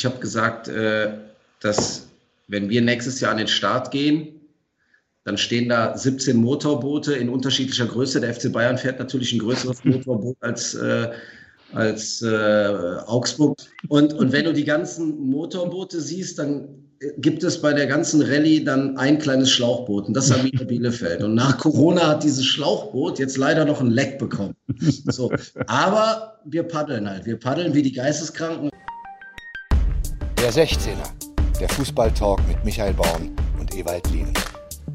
Ich habe gesagt, äh, dass wenn wir nächstes Jahr an den Start gehen, dann stehen da 17 Motorboote in unterschiedlicher Größe. Der FC Bayern fährt natürlich ein größeres Motorboot als, äh, als äh, Augsburg. Und, und wenn du die ganzen Motorboote siehst, dann gibt es bei der ganzen Rallye dann ein kleines Schlauchboot und das ist Arminia Bielefeld. Und nach Corona hat dieses Schlauchboot jetzt leider noch ein Leck bekommen. So. Aber wir paddeln halt. Wir paddeln wie die Geisteskranken. Der 16er, der Fußballtalk mit Michael Baum und Ewald Lienen.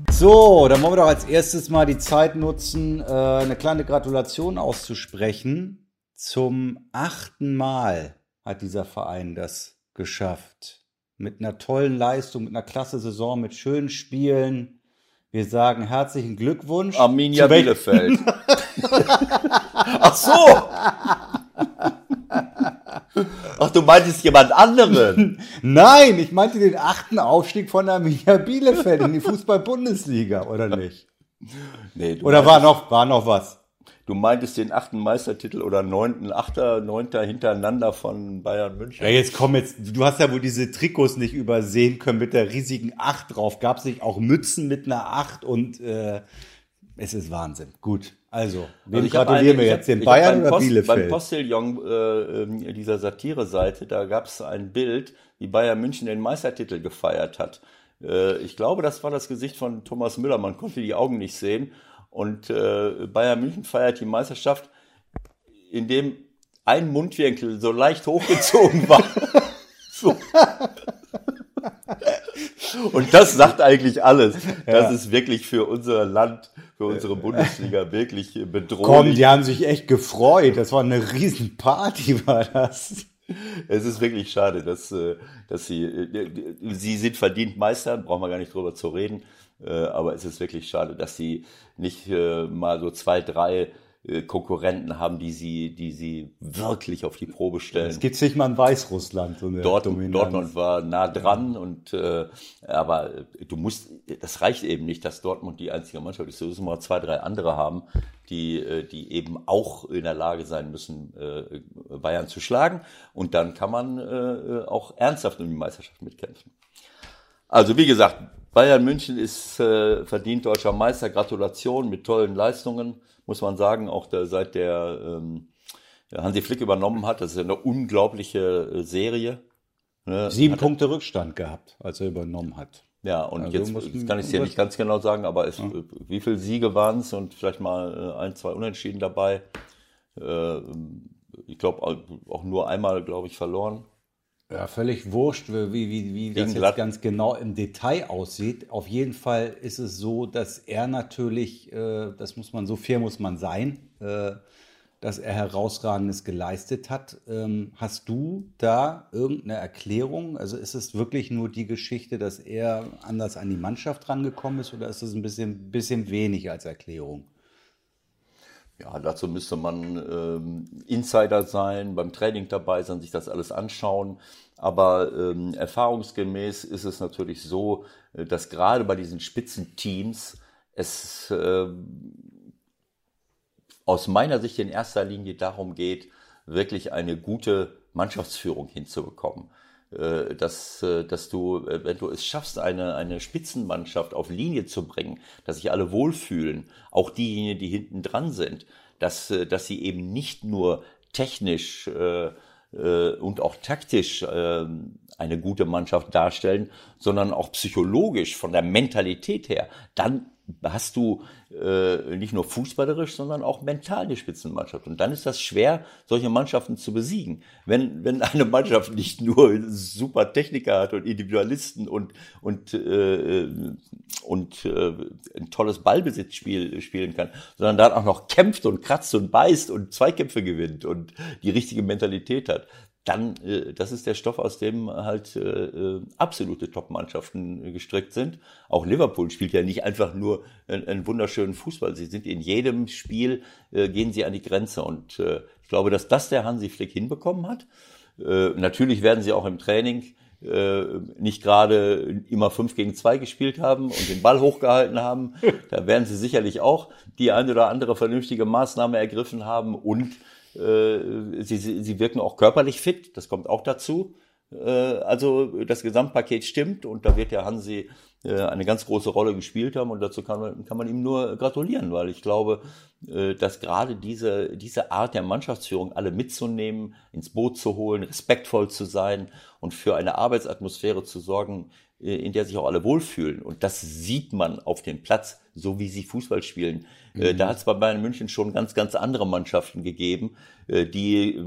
So, dann wollen wir doch als erstes mal die Zeit nutzen, äh, eine kleine Gratulation auszusprechen. Zum achten Mal hat dieser Verein das geschafft. Mit einer tollen Leistung, mit einer klasse Saison, mit schönen Spielen. Wir sagen herzlichen Glückwunsch. Arminia Bielefeld. Ach so! Ach, du meintest jemand anderen? Nein, ich meinte den achten Aufstieg von Arminia Bielefeld in die Fußball-Bundesliga, oder nicht? Nee, oder war noch, war noch was? Du meintest den achten Meistertitel oder neunten, achter, neunter hintereinander von Bayern München. Ja, jetzt komm jetzt, du hast ja wohl diese Trikots nicht übersehen können mit der riesigen Acht drauf. Gab es nicht auch Mützen mit einer Acht und äh, es ist Wahnsinn. Gut, also, wem also gratulieren wir jetzt? Den Bayern oder Post, Bielefeld? Beim Postillon äh, ähm, dieser Satire-Seite, da gab es ein Bild, wie Bayern München den Meistertitel gefeiert hat. Äh, ich glaube, das war das Gesicht von Thomas Müller. Man konnte die Augen nicht sehen. Und äh, Bayern München feiert die Meisterschaft, indem ein Mundwinkel so leicht hochgezogen war. so. Und das sagt eigentlich alles. Das ist wirklich für unser Land, für unsere Bundesliga wirklich bedrohlich. Komm, die haben sich echt gefreut. Das war eine Riesenparty, war das. Es ist wirklich schade, dass, äh, dass sie, äh, sie sind verdient Meister, brauchen wir gar nicht drüber zu reden. Äh, aber es ist wirklich schade, dass sie nicht mal so zwei, drei äh, Konkurrenten haben, die sie, die sie wirklich auf die Probe stellen. Es gibt sich mal in Weißrussland. So eine Dortmund, Dortmund war nah dran und äh, aber du musst, das reicht eben nicht, dass Dortmund die einzige Mannschaft ist. Du musst mal zwei, drei andere haben, die, äh, die eben auch in der Lage sein müssen, äh, Bayern zu schlagen. Und dann kann man äh, auch ernsthaft um die Meisterschaft mitkämpfen. Also wie gesagt, Bayern München ist äh, verdient deutscher Meister. Gratulation mit tollen Leistungen muss man sagen, auch der, seit der ähm, Hansi Flick übernommen hat. Das ist eine unglaubliche äh, Serie. Ne? Sieben hat Punkte Rückstand gehabt, als er übernommen hat. Ja, und also jetzt, jetzt kann ich es dir nicht ganz genau sagen, aber es, ja. wie viele Siege waren es und vielleicht mal äh, ein, zwei Unentschieden dabei. Äh, ich glaube auch nur einmal, glaube ich, verloren. Ja, völlig wurscht, wie, wie, wie das jetzt ganz genau im Detail aussieht. Auf jeden Fall ist es so, dass er natürlich, äh, das muss man, so fair muss man sein, äh, dass er herausragendes geleistet hat. Ähm, hast du da irgendeine Erklärung? Also ist es wirklich nur die Geschichte, dass er anders an die Mannschaft rangekommen ist oder ist es ein bisschen, bisschen wenig als Erklärung? Ja, dazu müsste man ähm, Insider sein, beim Training dabei sein, sich das alles anschauen. Aber ähm, erfahrungsgemäß ist es natürlich so, äh, dass gerade bei diesen Spitzenteams es äh, aus meiner Sicht in erster Linie darum geht, wirklich eine gute Mannschaftsführung hinzubekommen. Äh, dass, äh, dass du, wenn du es schaffst, eine, eine Spitzenmannschaft auf Linie zu bringen, dass sich alle wohlfühlen, auch diejenigen, die hinten dran sind, dass, äh, dass sie eben nicht nur technisch äh, und auch taktisch äh, eine gute Mannschaft darstellen, sondern auch psychologisch von der Mentalität her, dann hast du äh, nicht nur fußballerisch, sondern auch mental eine Spitzenmannschaft. Und dann ist das schwer, solche Mannschaften zu besiegen. Wenn, wenn eine Mannschaft nicht nur super Techniker hat und Individualisten und, und, äh, und äh, ein tolles Ballbesitzspiel spielen kann, sondern dann auch noch kämpft und kratzt und beißt und Zweikämpfe gewinnt und die richtige Mentalität hat, dann, äh, das ist der Stoff, aus dem halt äh, äh, absolute Top-Mannschaften gestrickt sind. Auch Liverpool spielt ja nicht einfach nur einen, einen wunderschönen Fußball. Sie sind in jedem Spiel, äh, gehen sie an die Grenze. Und äh, ich glaube, dass das der Hansi Flick hinbekommen hat. Äh, natürlich werden sie auch im Training äh, nicht gerade immer fünf gegen zwei gespielt haben und den Ball hochgehalten haben. Da werden sie sicherlich auch die eine oder andere vernünftige Maßnahme ergriffen haben und äh, sie, sie wirken auch körperlich fit, das kommt auch dazu. also das Gesamtpaket stimmt und da wird der Hansi eine ganz große Rolle gespielt haben und dazu kann man, kann man ihm nur gratulieren, weil ich glaube, dass gerade diese, diese Art der Mannschaftsführung alle mitzunehmen, ins Boot zu holen, respektvoll zu sein und für eine Arbeitsatmosphäre zu sorgen, in der sich auch alle wohlfühlen. Und das sieht man auf dem Platz, so wie sie Fußball spielen. Mhm. Da hat es bei Bayern München schon ganz, ganz andere Mannschaften gegeben, die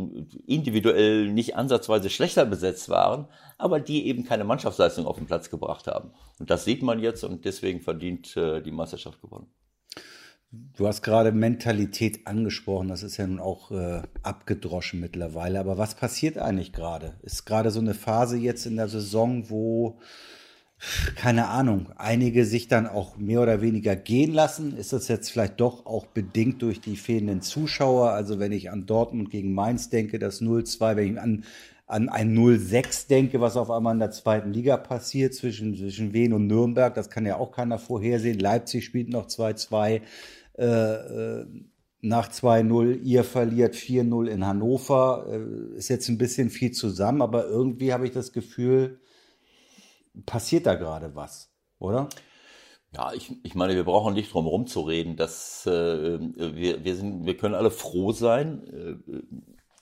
individuell nicht ansatzweise schlechter besetzt waren, aber die eben keine Mannschaftsleistung auf den Platz gebracht haben. Und das sieht man jetzt und deswegen verdient die Meisterschaft gewonnen. Du hast gerade Mentalität angesprochen, das ist ja nun auch äh, abgedroschen mittlerweile. Aber was passiert eigentlich gerade? Ist gerade so eine Phase jetzt in der Saison, wo keine Ahnung, einige sich dann auch mehr oder weniger gehen lassen. Ist das jetzt vielleicht doch auch bedingt durch die fehlenden Zuschauer? Also wenn ich an Dortmund gegen Mainz denke, das 0-2, wenn ich an, an ein 0-6 denke, was auf einmal in der zweiten Liga passiert zwischen, zwischen Wien und Nürnberg, das kann ja auch keiner vorhersehen. Leipzig spielt noch 2-2. Äh, äh, nach 2-0, ihr verliert 4-0 in Hannover. Äh, ist jetzt ein bisschen viel zusammen, aber irgendwie habe ich das Gefühl, passiert da gerade was, oder? Ja, ich, ich meine, wir brauchen nicht drum herum zu reden, dass äh, wir, wir, sind, wir können alle froh sein,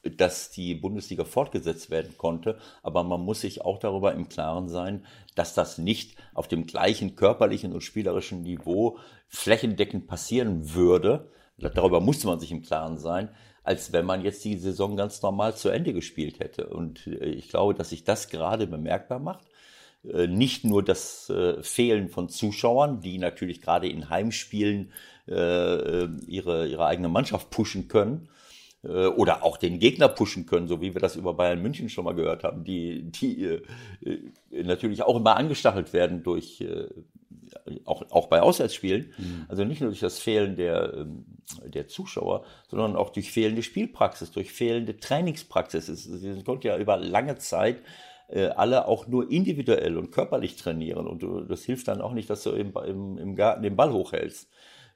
äh, dass die Bundesliga fortgesetzt werden konnte, aber man muss sich auch darüber im Klaren sein, dass das nicht auf dem gleichen körperlichen und spielerischen Niveau flächendeckend passieren würde. Darüber musste man sich im Klaren sein, als wenn man jetzt die Saison ganz normal zu Ende gespielt hätte. Und äh, ich glaube, dass sich das gerade bemerkbar macht. Äh, nicht nur das äh, Fehlen von Zuschauern, die natürlich gerade in Heimspielen äh, ihre, ihre eigene Mannschaft pushen können, oder auch den Gegner pushen können, so wie wir das über Bayern München schon mal gehört haben, die, die natürlich auch immer angestachelt werden durch auch, auch bei Auswärtsspielen. Mhm. Also nicht nur durch das Fehlen der, ähm, der Zuschauer, sondern auch durch fehlende Spielpraxis, durch fehlende Trainingspraxis. Es, es konnte ja über lange Zeit äh, alle auch nur individuell und körperlich trainieren. Und du, das hilft dann auch nicht, dass du im, im, im Garten den Ball hochhältst.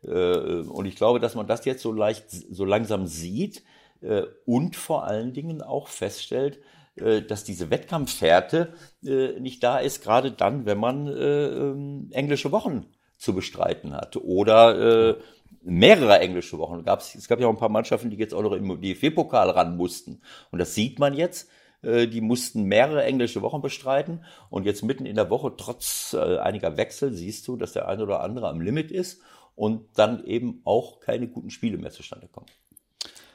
Äh, und ich glaube, dass man das jetzt so leicht, so langsam sieht äh, und vor allen Dingen auch feststellt, äh, dass diese Wettkampffährte äh, nicht da ist, gerade dann, wenn man äh, ähm, englische Wochen zu bestreiten hat oder mehrere englische Wochen. es gab ja auch ein paar Mannschaften, die jetzt auch noch im DFB-Pokal ran mussten. Und das sieht man jetzt, äh, die mussten mehrere englische Wochen bestreiten und jetzt mitten in der Woche, trotz äh, einiger Wechsel, siehst du, dass der eine oder andere am Limit ist und dann eben auch keine guten Spiele mehr zustande kommen.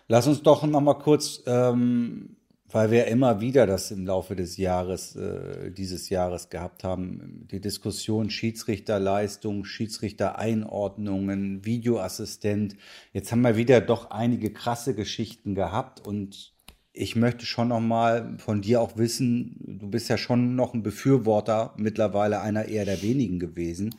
Lass uns doch noch mal kurz, ähm, weil wir immer wieder das im Laufe des Jahres, äh, dieses Jahres gehabt haben, die Diskussion Schiedsrichterleistung, Schiedsrichtereinordnungen, Videoassistent. Jetzt haben wir wieder doch einige krasse Geschichten gehabt und ich möchte schon noch mal von dir auch wissen, du bist ja schon noch ein Befürworter, mittlerweile einer eher der wenigen gewesen.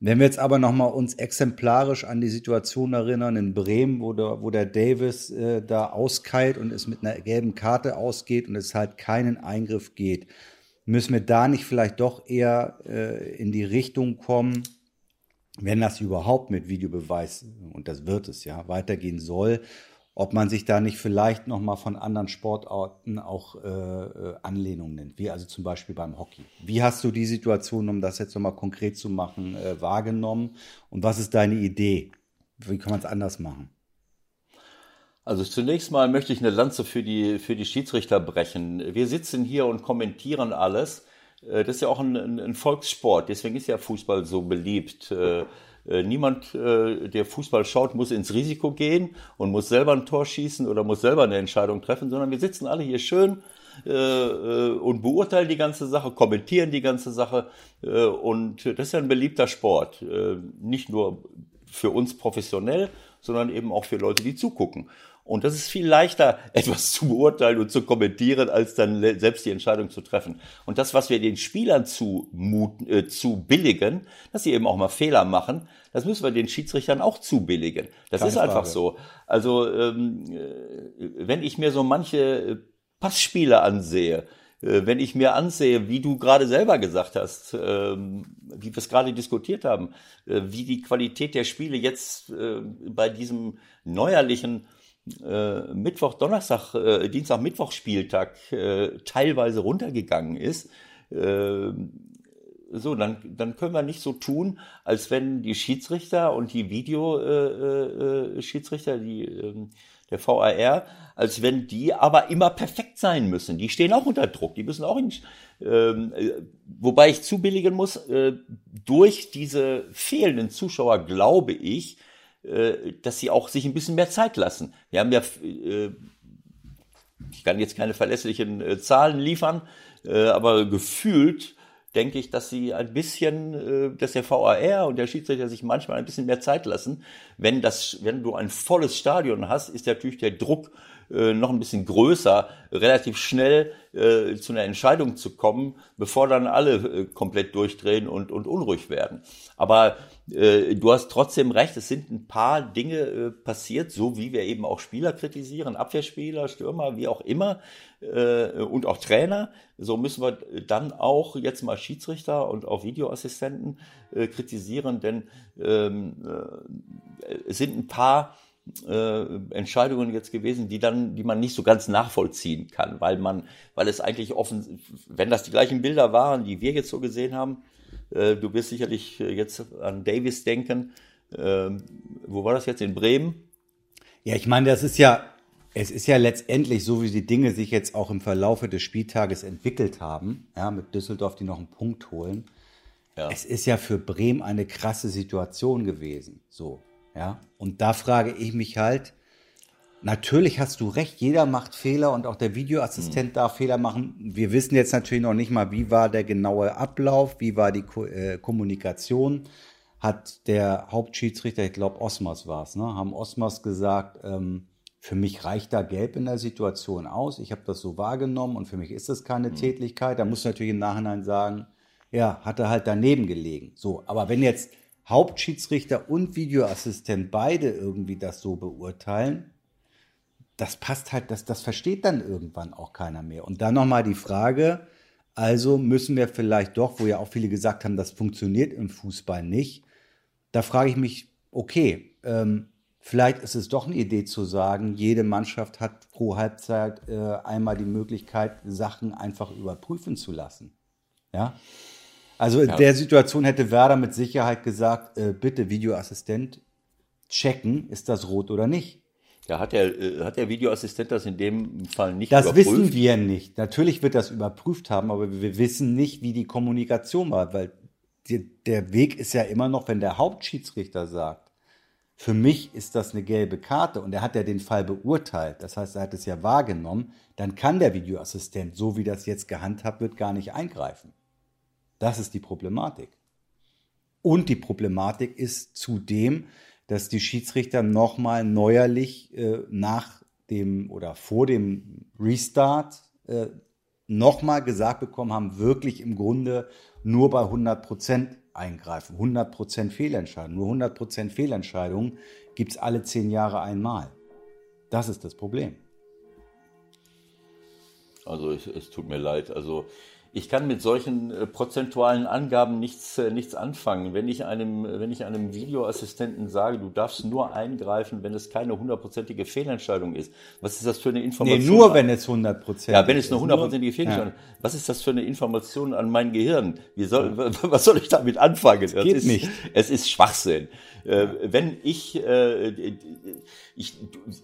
Wenn wir jetzt aber noch mal uns exemplarisch an die Situation erinnern in Bremen, wo der, wo der Davis äh, da auskeilt und es mit einer gelben Karte ausgeht und es halt keinen Eingriff geht, müssen wir da nicht vielleicht doch eher äh, in die Richtung kommen, wenn das überhaupt mit Videobeweis, und das wird es ja, weitergehen soll, ob man sich da nicht vielleicht nochmal von anderen Sportarten auch äh, äh, Anlehnung nennt, wie also zum Beispiel beim Hockey. Wie hast du die Situation, um das jetzt nochmal konkret zu machen, äh, wahrgenommen und was ist deine Idee? Wie kann man es anders machen? Also zunächst mal möchte ich eine Lanze für die, für die Schiedsrichter brechen. Wir sitzen hier und kommentieren alles. Äh, das ist ja auch ein, ein Volkssport, deswegen ist ja Fußball so beliebt. Äh, niemand, äh, der Fußball schaut, muss ins Risiko gehen und muss selber ein Tor schießen oder muss selber eine Entscheidung treffen, sondern wir sitzen alle hier schön äh, und beurteilen die ganze Sache, kommentieren die ganze Sache. und das ist ja ein beliebter Sport. nicht nur für uns professionell, sondern eben auch für Leute, die zugucken. Und das ist viel leichter, etwas zu beurteilen und zu kommentieren, als dann selbst die Entscheidung zu treffen. Und das, was wir den Spielern zu, äh, zu billigen, dass sie eben auch mal Fehler machen, das müssen wir den Schiedsrichtern auch zubilligen. Das Keine ist einfach Frage. so. Also ähm, äh, wenn ich mir so manche äh, Passspiele ansehe, äh, wenn ich mir ansehe, wie du gerade selber gesagt hast, ähm, wie wir es gerade diskutiert haben, wie die Qualität der Spiele jetzt bei diesem neuerlichen äh, Mittwoch, Donnerstag, äh, Dienstag, Mittwoch Spieltag äh, teilweise runtergegangen ist, äh, so, dann, dann können wir nicht so tun, als wenn die Schiedsrichter und die Videoschiedsrichter, äh, äh, die ähm, der VAR, als wenn die aber immer perfekt sein müssen. Die stehen auch unter Druck, die müssen auch in, ähm, äh, wobei ich zubilligen muss, durch diese fehlenden Zuschauer glaube ich, äh, dass sie auch sich ein bisschen mehr Zeit lassen. Wir haben ja, äh, ich kann jetzt keine verlässlichen äh, Zahlen liefern, aber gefühlt denke ich, dass sie ein bisschen, dass der VAR und der Schiedsrichter sich manchmal ein bisschen mehr Zeit lassen. Wenn das, wenn du ein volles Stadion hast, ist natürlich der Druck äh, noch ein bisschen größer, relativ schnell äh, zu einer Entscheidung zu kommen, bevor dann alle äh, komplett durchdrehen und, und unruhig werden. Aber äh, du hast trotzdem recht, es sind ein paar Dinge äh, passiert, so wie wir eben auch Spieler kritisieren, Abwehrspieler, Stürmer, wie auch immer, und auch Trainer. So müssen wir dann auch jetzt mal Schiedsrichter und auch Videoassistenten kritisieren, denn ähm, äh, es sind ein paar äh, Entscheidungen jetzt gewesen, die dann, die man nicht so ganz nachvollziehen kann, weil man, weil es eigentlich offen, wenn das die gleichen Bilder waren, die wir jetzt so gesehen haben, äh, du wirst sicherlich jetzt an Davis denken. Äh, wo war das jetzt in Bremen? Ja, ich meine, das ist ja, es ist ja letztendlich so, wie die Dinge sich jetzt auch im Verlaufe des Spieltages entwickelt haben, ja, mit Düsseldorf, die noch einen Punkt holen. Ja. Es ist ja für Bremen eine krasse Situation gewesen, so. Ja, und da frage ich mich halt, natürlich hast du recht, jeder macht Fehler und auch der Videoassistent mhm. darf Fehler machen. Wir wissen jetzt natürlich noch nicht mal, wie war der genaue Ablauf, wie war die Ko äh, Kommunikation. Hat der Hauptschiedsrichter, ich glaube Osmers war es, ne, haben Osmers gesagt, ähm, für mich reicht da Gelb in der Situation aus. Ich habe das so wahrgenommen und für mich ist das keine mhm. Tätigkeit. Da muss natürlich im Nachhinein sagen, ja, hat er halt daneben gelegen. So, aber wenn jetzt Hauptschiedsrichter und Videoassistent beide irgendwie das so beurteilen, das passt halt, das, das versteht dann irgendwann auch keiner mehr. Und dann nochmal die Frage, also müssen wir vielleicht doch, wo ja auch viele gesagt haben, das funktioniert im Fußball nicht. Da frage ich mich, okay, ähm, vielleicht ist es doch eine Idee zu sagen, jede Mannschaft hat pro Halbzeit äh, einmal die Möglichkeit, Sachen einfach überprüfen zu lassen. Ja. Also in ja. der Situation hätte Werder mit Sicherheit gesagt, äh, bitte Videoassistent checken, ist das rot oder nicht. Ja, hat der, äh, hat der Videoassistent das in dem Fall nicht das überprüft? Das wissen wir nicht. Natürlich wird das überprüft haben, aber wir wissen nicht, wie die Kommunikation war, weil die, der Weg ist ja immer noch, wenn der Hauptschiedsrichter sagt, für mich ist das eine gelbe Karte und er hat ja den Fall beurteilt, das heißt, er hat es ja wahrgenommen, dann kann der Videoassistent, so wie das jetzt gehandhabt wird, gar nicht eingreifen. Das ist die Problematik. Und die Problematik ist zudem, dass die Schiedsrichter nochmal neuerlich äh, nach dem oder vor dem Restart äh, nochmal gesagt bekommen haben, wirklich im Grunde nur bei 100 Prozent eingreifen. 100 Prozent Fehlentscheidung. Nur 100 Prozent Fehlentscheidungen gibt es alle zehn Jahre einmal. Das ist das Problem. Also es, es tut mir leid. Also ich kann mit solchen äh, prozentualen Angaben nichts, äh, nichts anfangen. Wenn ich, einem, wenn ich einem Videoassistenten sage, du darfst nur eingreifen, wenn es keine hundertprozentige Fehlentscheidung ist, was ist das für eine Information? Nee, nur wenn es hundertprozentig ist. Ja, wenn es eine hundertprozentige Fehlentscheidung ist. Ja. Was ist das für eine Information an mein Gehirn? Wie soll, was soll ich damit anfangen? Das geht ist, nicht. Es ist Schwachsinn. Äh, wenn ich, äh, ich also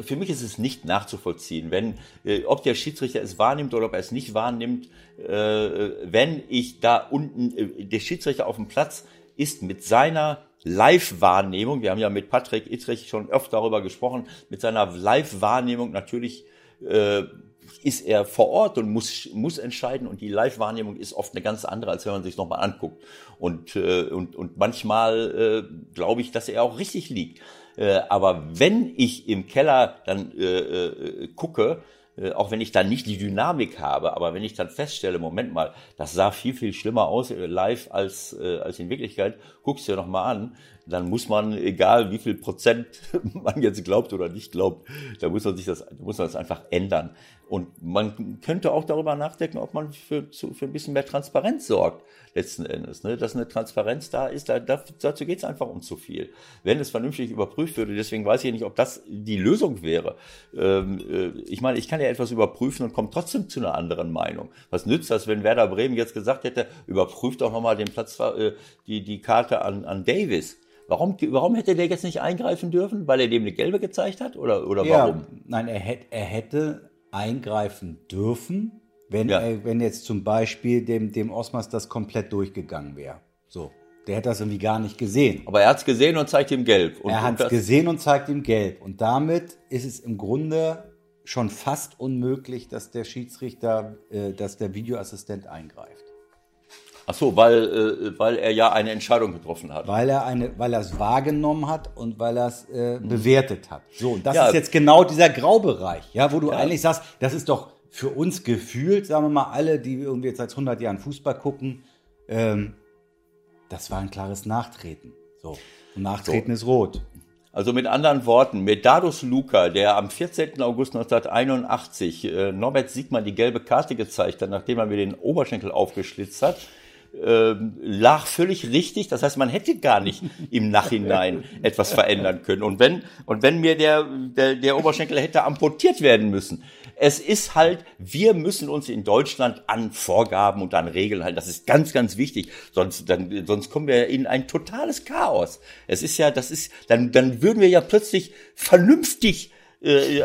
für mich ist es nicht nachzuvollziehen, wenn, äh, ob der Schiedsrichter es wahrnimmt oder ob er es nicht wahrnimmt, äh, wenn ich da unten, äh, der Schiedsrichter auf dem Platz ist mit seiner Live-Wahrnehmung, wir haben ja mit Patrick Ittrich schon oft darüber gesprochen, mit seiner Live-Wahrnehmung natürlich äh, ist er vor Ort und muss, muss entscheiden und die Live-Wahrnehmung ist oft eine ganz andere, als wenn man sich nochmal anguckt. Und, äh, und, und manchmal äh, glaube ich, dass er auch richtig liegt. Äh, aber wenn ich im Keller dann äh, äh, gucke, äh, auch wenn ich dann nicht die Dynamik habe, aber wenn ich dann feststelle, Moment mal, das sah viel, viel schlimmer aus äh, live als, äh, als in Wirklichkeit, guck's dir noch mal an, dann muss man, egal wie viel Prozent man jetzt glaubt oder nicht glaubt, da muss man sich das, da muss man das einfach ändern. Und man könnte auch darüber nachdenken, ob man für, für ein bisschen mehr Transparenz sorgt, letzten Endes. Ne? Dass eine Transparenz da ist, da, dazu geht es einfach um zu viel. Wenn es vernünftig überprüft würde, deswegen weiß ich nicht, ob das die Lösung wäre. Ähm, äh, ich meine, ich kann ja etwas überprüfen und komme trotzdem zu einer anderen Meinung. Was nützt das, wenn Werder Bremen jetzt gesagt hätte, überprüft doch nochmal den Platz, äh, die, die Karte an, an Davis? Warum, warum hätte der jetzt nicht eingreifen dürfen? Weil er dem eine gelbe gezeigt hat? Oder, oder ja, warum? Nein, er, hätte, er hätte eingreifen dürfen, wenn, ja. er, wenn jetzt zum Beispiel dem, dem Osmas das komplett durchgegangen wäre. So. Der hätte das irgendwie gar nicht gesehen. Aber er hat es gesehen und zeigt ihm gelb. Und, er hat es gesehen und zeigt ihm gelb. Und damit ist es im Grunde schon fast unmöglich, dass der Schiedsrichter, äh, dass der Videoassistent eingreift. Ach so, weil, äh, weil er ja eine Entscheidung getroffen hat. Weil er eine, weil er es wahrgenommen hat und weil er es äh, bewertet hat. So, und das ja. ist jetzt genau dieser Graubereich, ja, wo du ja. eigentlich sagst, das ist doch für uns gefühlt, sagen wir mal, alle, die irgendwie jetzt seit 100 Jahren Fußball gucken, ähm, das war ein klares Nachtreten. So, und Nachtreten so. ist rot. Also mit anderen Worten, Medardus Luca, der am 14. August 1981 äh, Norbert Siegmann die gelbe Karte gezeigt hat, nachdem er mir den Oberschenkel aufgeschlitzt hat, äh, lag völlig richtig. Das heißt, man hätte gar nicht im Nachhinein etwas verändern können. Und wenn, und wenn mir der, der, der Oberschenkel hätte amputiert werden müssen, es ist halt, wir müssen uns in Deutschland an Vorgaben und an Regeln halten. Das ist ganz, ganz wichtig. Sonst, dann, sonst kommen wir in ein totales Chaos. Es ist ja, das ist, dann, dann würden wir ja plötzlich vernünftig äh,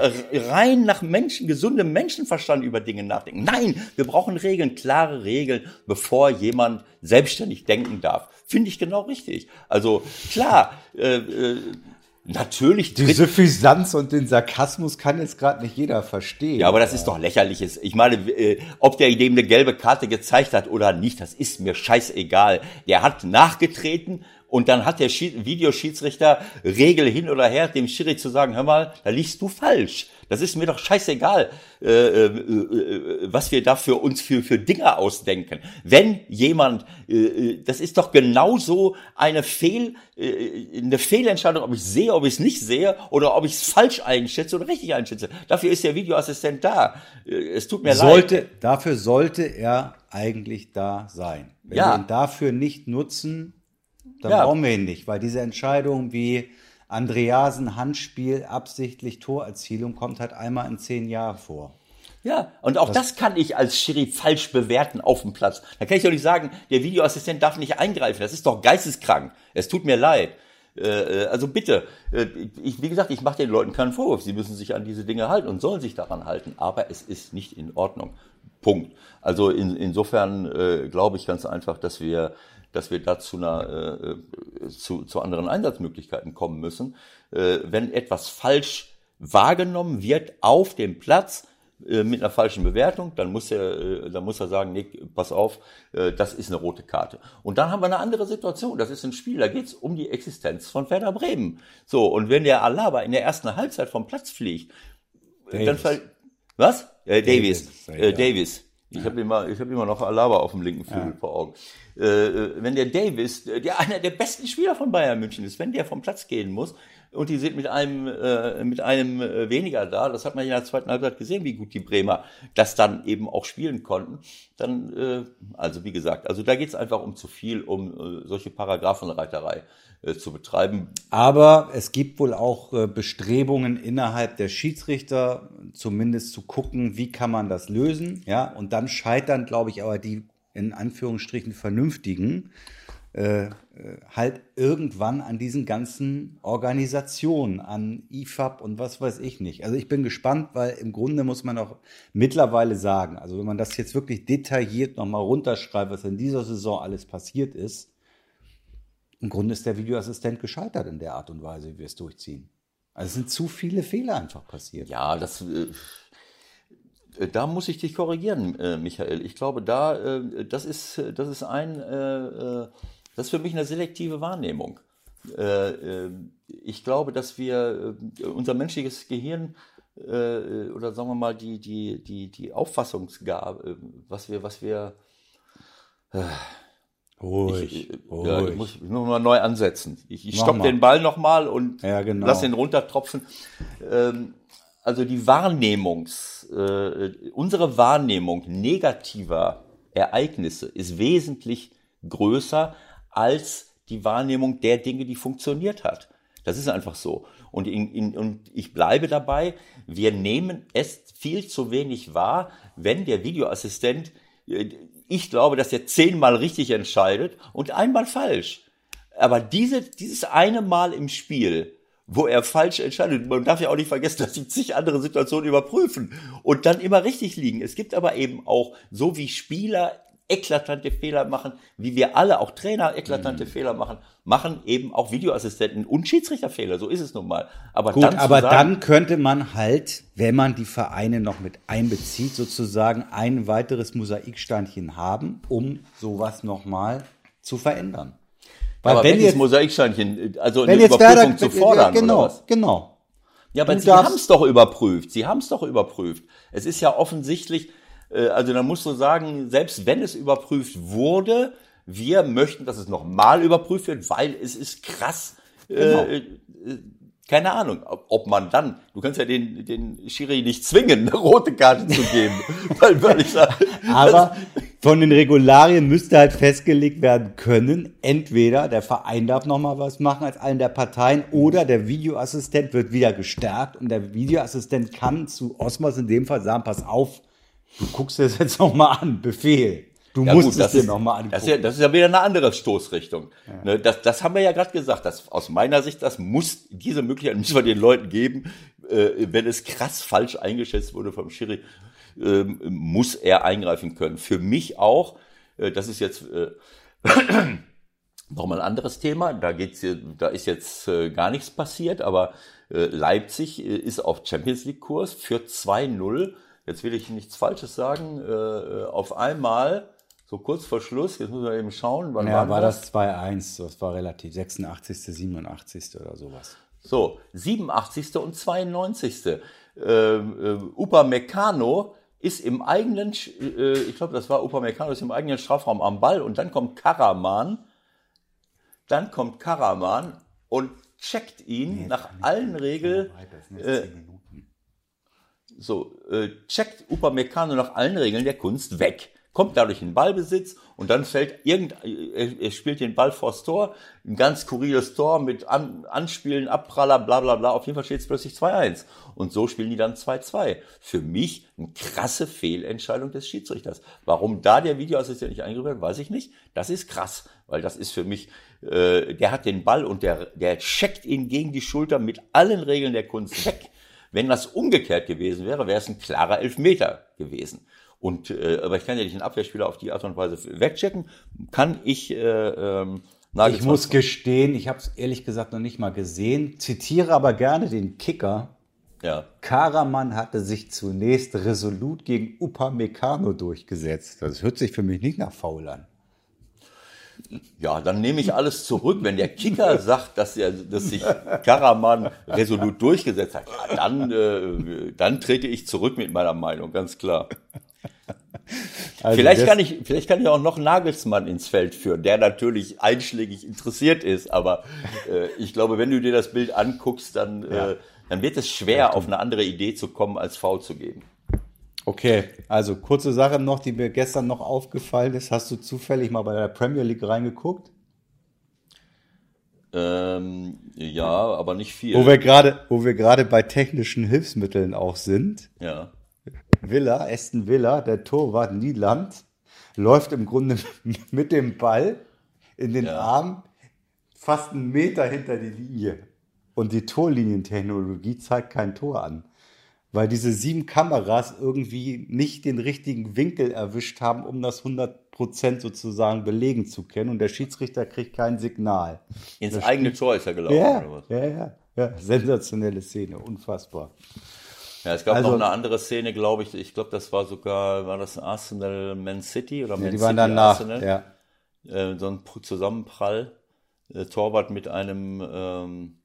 rein nach Menschen, gesundem Menschenverstand über Dinge nachdenken. Nein, wir brauchen Regeln, klare Regeln, bevor jemand selbstständig denken darf. Finde ich genau richtig. Also klar, äh, äh, Natürlich. Die Suffisanz und den Sarkasmus kann jetzt gerade nicht jeder verstehen. Ja, aber das ist doch lächerliches. Ich meine, äh, ob der dem eine gelbe Karte gezeigt hat oder nicht, das ist mir scheißegal. Der hat nachgetreten und dann hat der Videoschiedsrichter Regel hin oder her, dem Schiri zu sagen, hör mal, da liegst du falsch. Das ist mir doch scheißegal, äh, äh, äh, was wir da für uns für, für Dinge ausdenken. Wenn jemand, äh, äh das ist doch genauso eine Fehl, äh, eine Fehlentscheidung, ob ich sehe, ob ich es nicht sehe oder ob ich es falsch einschätze oder richtig einschätze. Dafür ist der Videoassistent da. Es tut mir sollte, leid. Dafür sollte er eigentlich da sein. Wenn ja. wir ihn dafür nicht nutzen, dann ja. brauchen wir ihn nicht, weil diese Entscheidung wie Andreasen Handspiel, absichtlich Torerzielung kommt halt einmal in zehn Jahren vor. Ja, und auch das, das, kann ich als Schiri falsch bewerten auf dem Platz. Da kann ich doch nicht sagen, der Videoassistent darf nicht eingreifen. Das ist doch geisteskrank. Es tut mir leid. Äh, äh, also bitte, äh, ich, wie gesagt, ich mache den Leuten keinen Vorwurf. Sie müssen sich an diese Dinge halten und sollen sich daran halten. Aber es ist nicht in Ordnung. Punkt. Also in, insofern äh, glaube ich ganz einfach, dass wir dass wir da zu, einer, äh, zu, zu anderen Einsatzmöglichkeiten kommen müssen. Äh, wenn etwas falsch wahrgenommen wird auf dem Platz, äh, mit einer falschen Bewertung, dann muss er, äh, dann muss er sagen, nee, pass auf, äh, das ist eine rote Karte. Und dann haben wir eine andere Situation. Das ist ein Spiel, da geht's um die Existenz von Werder Bremen. So, und wenn der Alaba in der ersten Halbzeit vom Platz fliegt, Davis. dann. Was? Äh, Davis. Davis. Äh, Davis. Ich habe immer, ich habe immer noch Alaba auf dem linken Flügel ja. vor Augen. Äh, äh, wenn der Davis, der einer der besten Spieler von Bayern München ist, wenn der vom Platz gehen muss und die sind mit einem äh, mit einem äh, weniger da, das hat man ja in der zweiten Halbzeit gesehen, wie gut die Bremer das dann eben auch spielen konnten. Dann, äh, also wie gesagt, also da geht es einfach um zu viel, um äh, solche Paragraphenreiterei äh, zu betreiben. Aber es gibt wohl auch äh, Bestrebungen innerhalb der Schiedsrichter, zumindest zu gucken, wie kann man das lösen. Ja, und dann scheitern, glaube ich, aber die in Anführungsstrichen vernünftigen äh, äh halt irgendwann an diesen ganzen Organisationen, an IFAB und was weiß ich nicht. Also ich bin gespannt, weil im Grunde muss man auch mittlerweile sagen, also wenn man das jetzt wirklich detailliert nochmal runterschreibt, was in dieser Saison alles passiert ist, im Grunde ist der Videoassistent gescheitert in der Art und Weise, wie wir es durchziehen. Also es sind zu viele Fehler einfach passiert. Ja, das. Äh, da muss ich dich korrigieren, äh, Michael. Ich glaube, da, äh, das ist, das ist ein, äh, äh das ist für mich eine selektive Wahrnehmung. Äh, ich glaube, dass wir, unser menschliches Gehirn äh, oder sagen wir mal die, die, die, die Auffassungsgabe, was wir, was wir äh, Ruhig, ich, äh, ruhig. Ja, ich muss, ich muss mal neu ansetzen. Ich, ich stopp den Ball nochmal und ja, genau. lass ihn runtertropfen. Ähm, also die Wahrnehmungs, äh, unsere Wahrnehmung negativer Ereignisse ist wesentlich größer als die Wahrnehmung der Dinge, die funktioniert hat. Das ist einfach so. Und, in, in, und ich bleibe dabei, wir nehmen es viel zu wenig wahr, wenn der Videoassistent, äh, ich glaube, dass er zehnmal richtig entscheidet und einmal falsch. Aber diese, dieses eine Mal im Spiel, wo er falsch entscheidet. Man darf ja auch nicht vergessen, dass sie zig andere Situationen überprüfen und dann immer richtig liegen. Es gibt aber eben auch, so wie Spieler eklatante Fehler machen, wie wir alle, auch Trainer eklatante mhm. Fehler machen, machen eben auch Videoassistenten und Schiedsrichterfehler. So ist es nun mal. Aber Gut, dann aber sagen, dann könnte man halt, wenn man die Vereine noch mit einbezieht, sozusagen ein weiteres Mosaiksteinchen haben, um sowas nochmal zu verändern. Weil aber wenn jetzt Mosaiksteinchen, also eine Überprüfung Werder, zu fordern, ja, genau, genau. Ja, aber du Sie haben es doch überprüft. Sie haben es doch überprüft. Es ist ja offensichtlich, also da musst du sagen, selbst wenn es überprüft wurde, wir möchten, dass es nochmal überprüft wird, weil es ist krass. Äh, genau. Äh, keine Ahnung, ob man dann, du kannst ja den, den Schiri nicht zwingen, eine rote Karte zu geben. weil, weil ich sag, Aber von den Regularien müsste halt festgelegt werden können, entweder der Verein darf nochmal was machen als allen der Parteien oder der Videoassistent wird wieder gestärkt und der Videoassistent kann zu Osmos in dem Fall sagen, pass auf, Du guckst dir das jetzt nochmal an, Befehl. Du ja, musst gut, es dir nochmal angucken. Das ist, ja, das ist ja wieder eine andere Stoßrichtung. Ja. Ne, das, das haben wir ja gerade gesagt. Das, aus meiner Sicht, das muss, diese Möglichkeit müssen wir den Leuten geben. Äh, wenn es krass falsch eingeschätzt wurde vom Schiri, äh, muss er eingreifen können. Für mich auch, äh, das ist jetzt äh, nochmal ein anderes Thema. Da geht's, da ist jetzt äh, gar nichts passiert, aber äh, Leipzig äh, ist auf Champions League Kurs für 2-0 jetzt will ich nichts Falsches sagen, äh, äh, auf einmal, so kurz vor Schluss, jetzt muss man eben schauen, wann ja, war das? war das 2-1, das war relativ, 86., 87. oder sowas. So, 87. und 92. Äh, äh, Upamecano ist im eigenen, äh, ich glaube, das war Upamecano, ist im eigenen Strafraum am Ball und dann kommt Karaman, dann kommt Karaman und checkt ihn nee, nach allen Regeln. Äh, so, äh, checkt Upamecano nach allen Regeln der Kunst weg, kommt dadurch in Ballbesitz und dann fällt irgend, er, er spielt den Ball vors Tor, ein ganz skurriles Tor mit An, Anspielen, Abpraller, bla bla bla, auf jeden Fall steht es plötzlich 2-1. Und so spielen die dann 2-2. Für mich eine krasse Fehlentscheidung des Schiedsrichters. Warum da der Videoassistent nicht eingegriffen hat, weiß ich nicht. Das ist krass, weil das ist für mich, äh, der hat den Ball und der, der checkt ihn gegen die Schulter mit allen Regeln der Kunst weg. Wenn das umgekehrt gewesen wäre, wäre es ein klarer Elfmeter gewesen. Und äh, aber ich kann ja nicht einen Abwehrspieler auf die Art und Weise wegchecken. Kann ich äh, ähm, Ich muss gestehen, ich habe es ehrlich gesagt noch nicht mal gesehen. Zitiere aber gerne den Kicker. Ja. Karaman hatte sich zunächst resolut gegen Upamecano durchgesetzt. Das hört sich für mich nicht nach faul an. Ja, dann nehme ich alles zurück. Wenn der Kicker sagt, dass, er, dass sich Karaman resolut durchgesetzt hat, ja, dann, äh, dann trete ich zurück mit meiner Meinung, ganz klar. Also vielleicht, kann ich, vielleicht kann ich auch noch Nagelsmann ins Feld führen, der natürlich einschlägig interessiert ist, aber äh, ich glaube, wenn du dir das Bild anguckst, dann, ja. äh, dann wird es schwer, auf eine andere Idee zu kommen, als V zu geben. Okay, also kurze Sache noch, die mir gestern noch aufgefallen ist. Hast du zufällig mal bei der Premier League reingeguckt? Ähm, ja, aber nicht viel. Wo wir gerade, wo wir gerade bei technischen Hilfsmitteln auch sind. Ja. Villa, Aston Villa, der Torwart Nieland, läuft im Grunde mit dem Ball in den ja. Arm fast einen Meter hinter die Linie. Und die Torlinientechnologie zeigt kein Tor an weil diese sieben Kameras irgendwie nicht den richtigen Winkel erwischt haben, um das 100% sozusagen belegen zu können. Und der Schiedsrichter kriegt kein Signal. Ins das eigene Tor ist er gelaufen, ja, oder was? Ja, ja, ja. Sensationelle Szene, unfassbar. Ja, es gab also, noch eine andere Szene, glaube ich. Ich glaube, das war sogar, war das Arsenal Man City oder Man ja, die City waren danach, Arsenal? Ja. Äh, so ein Zusammenprall. Äh, Torwart mit einem ähm,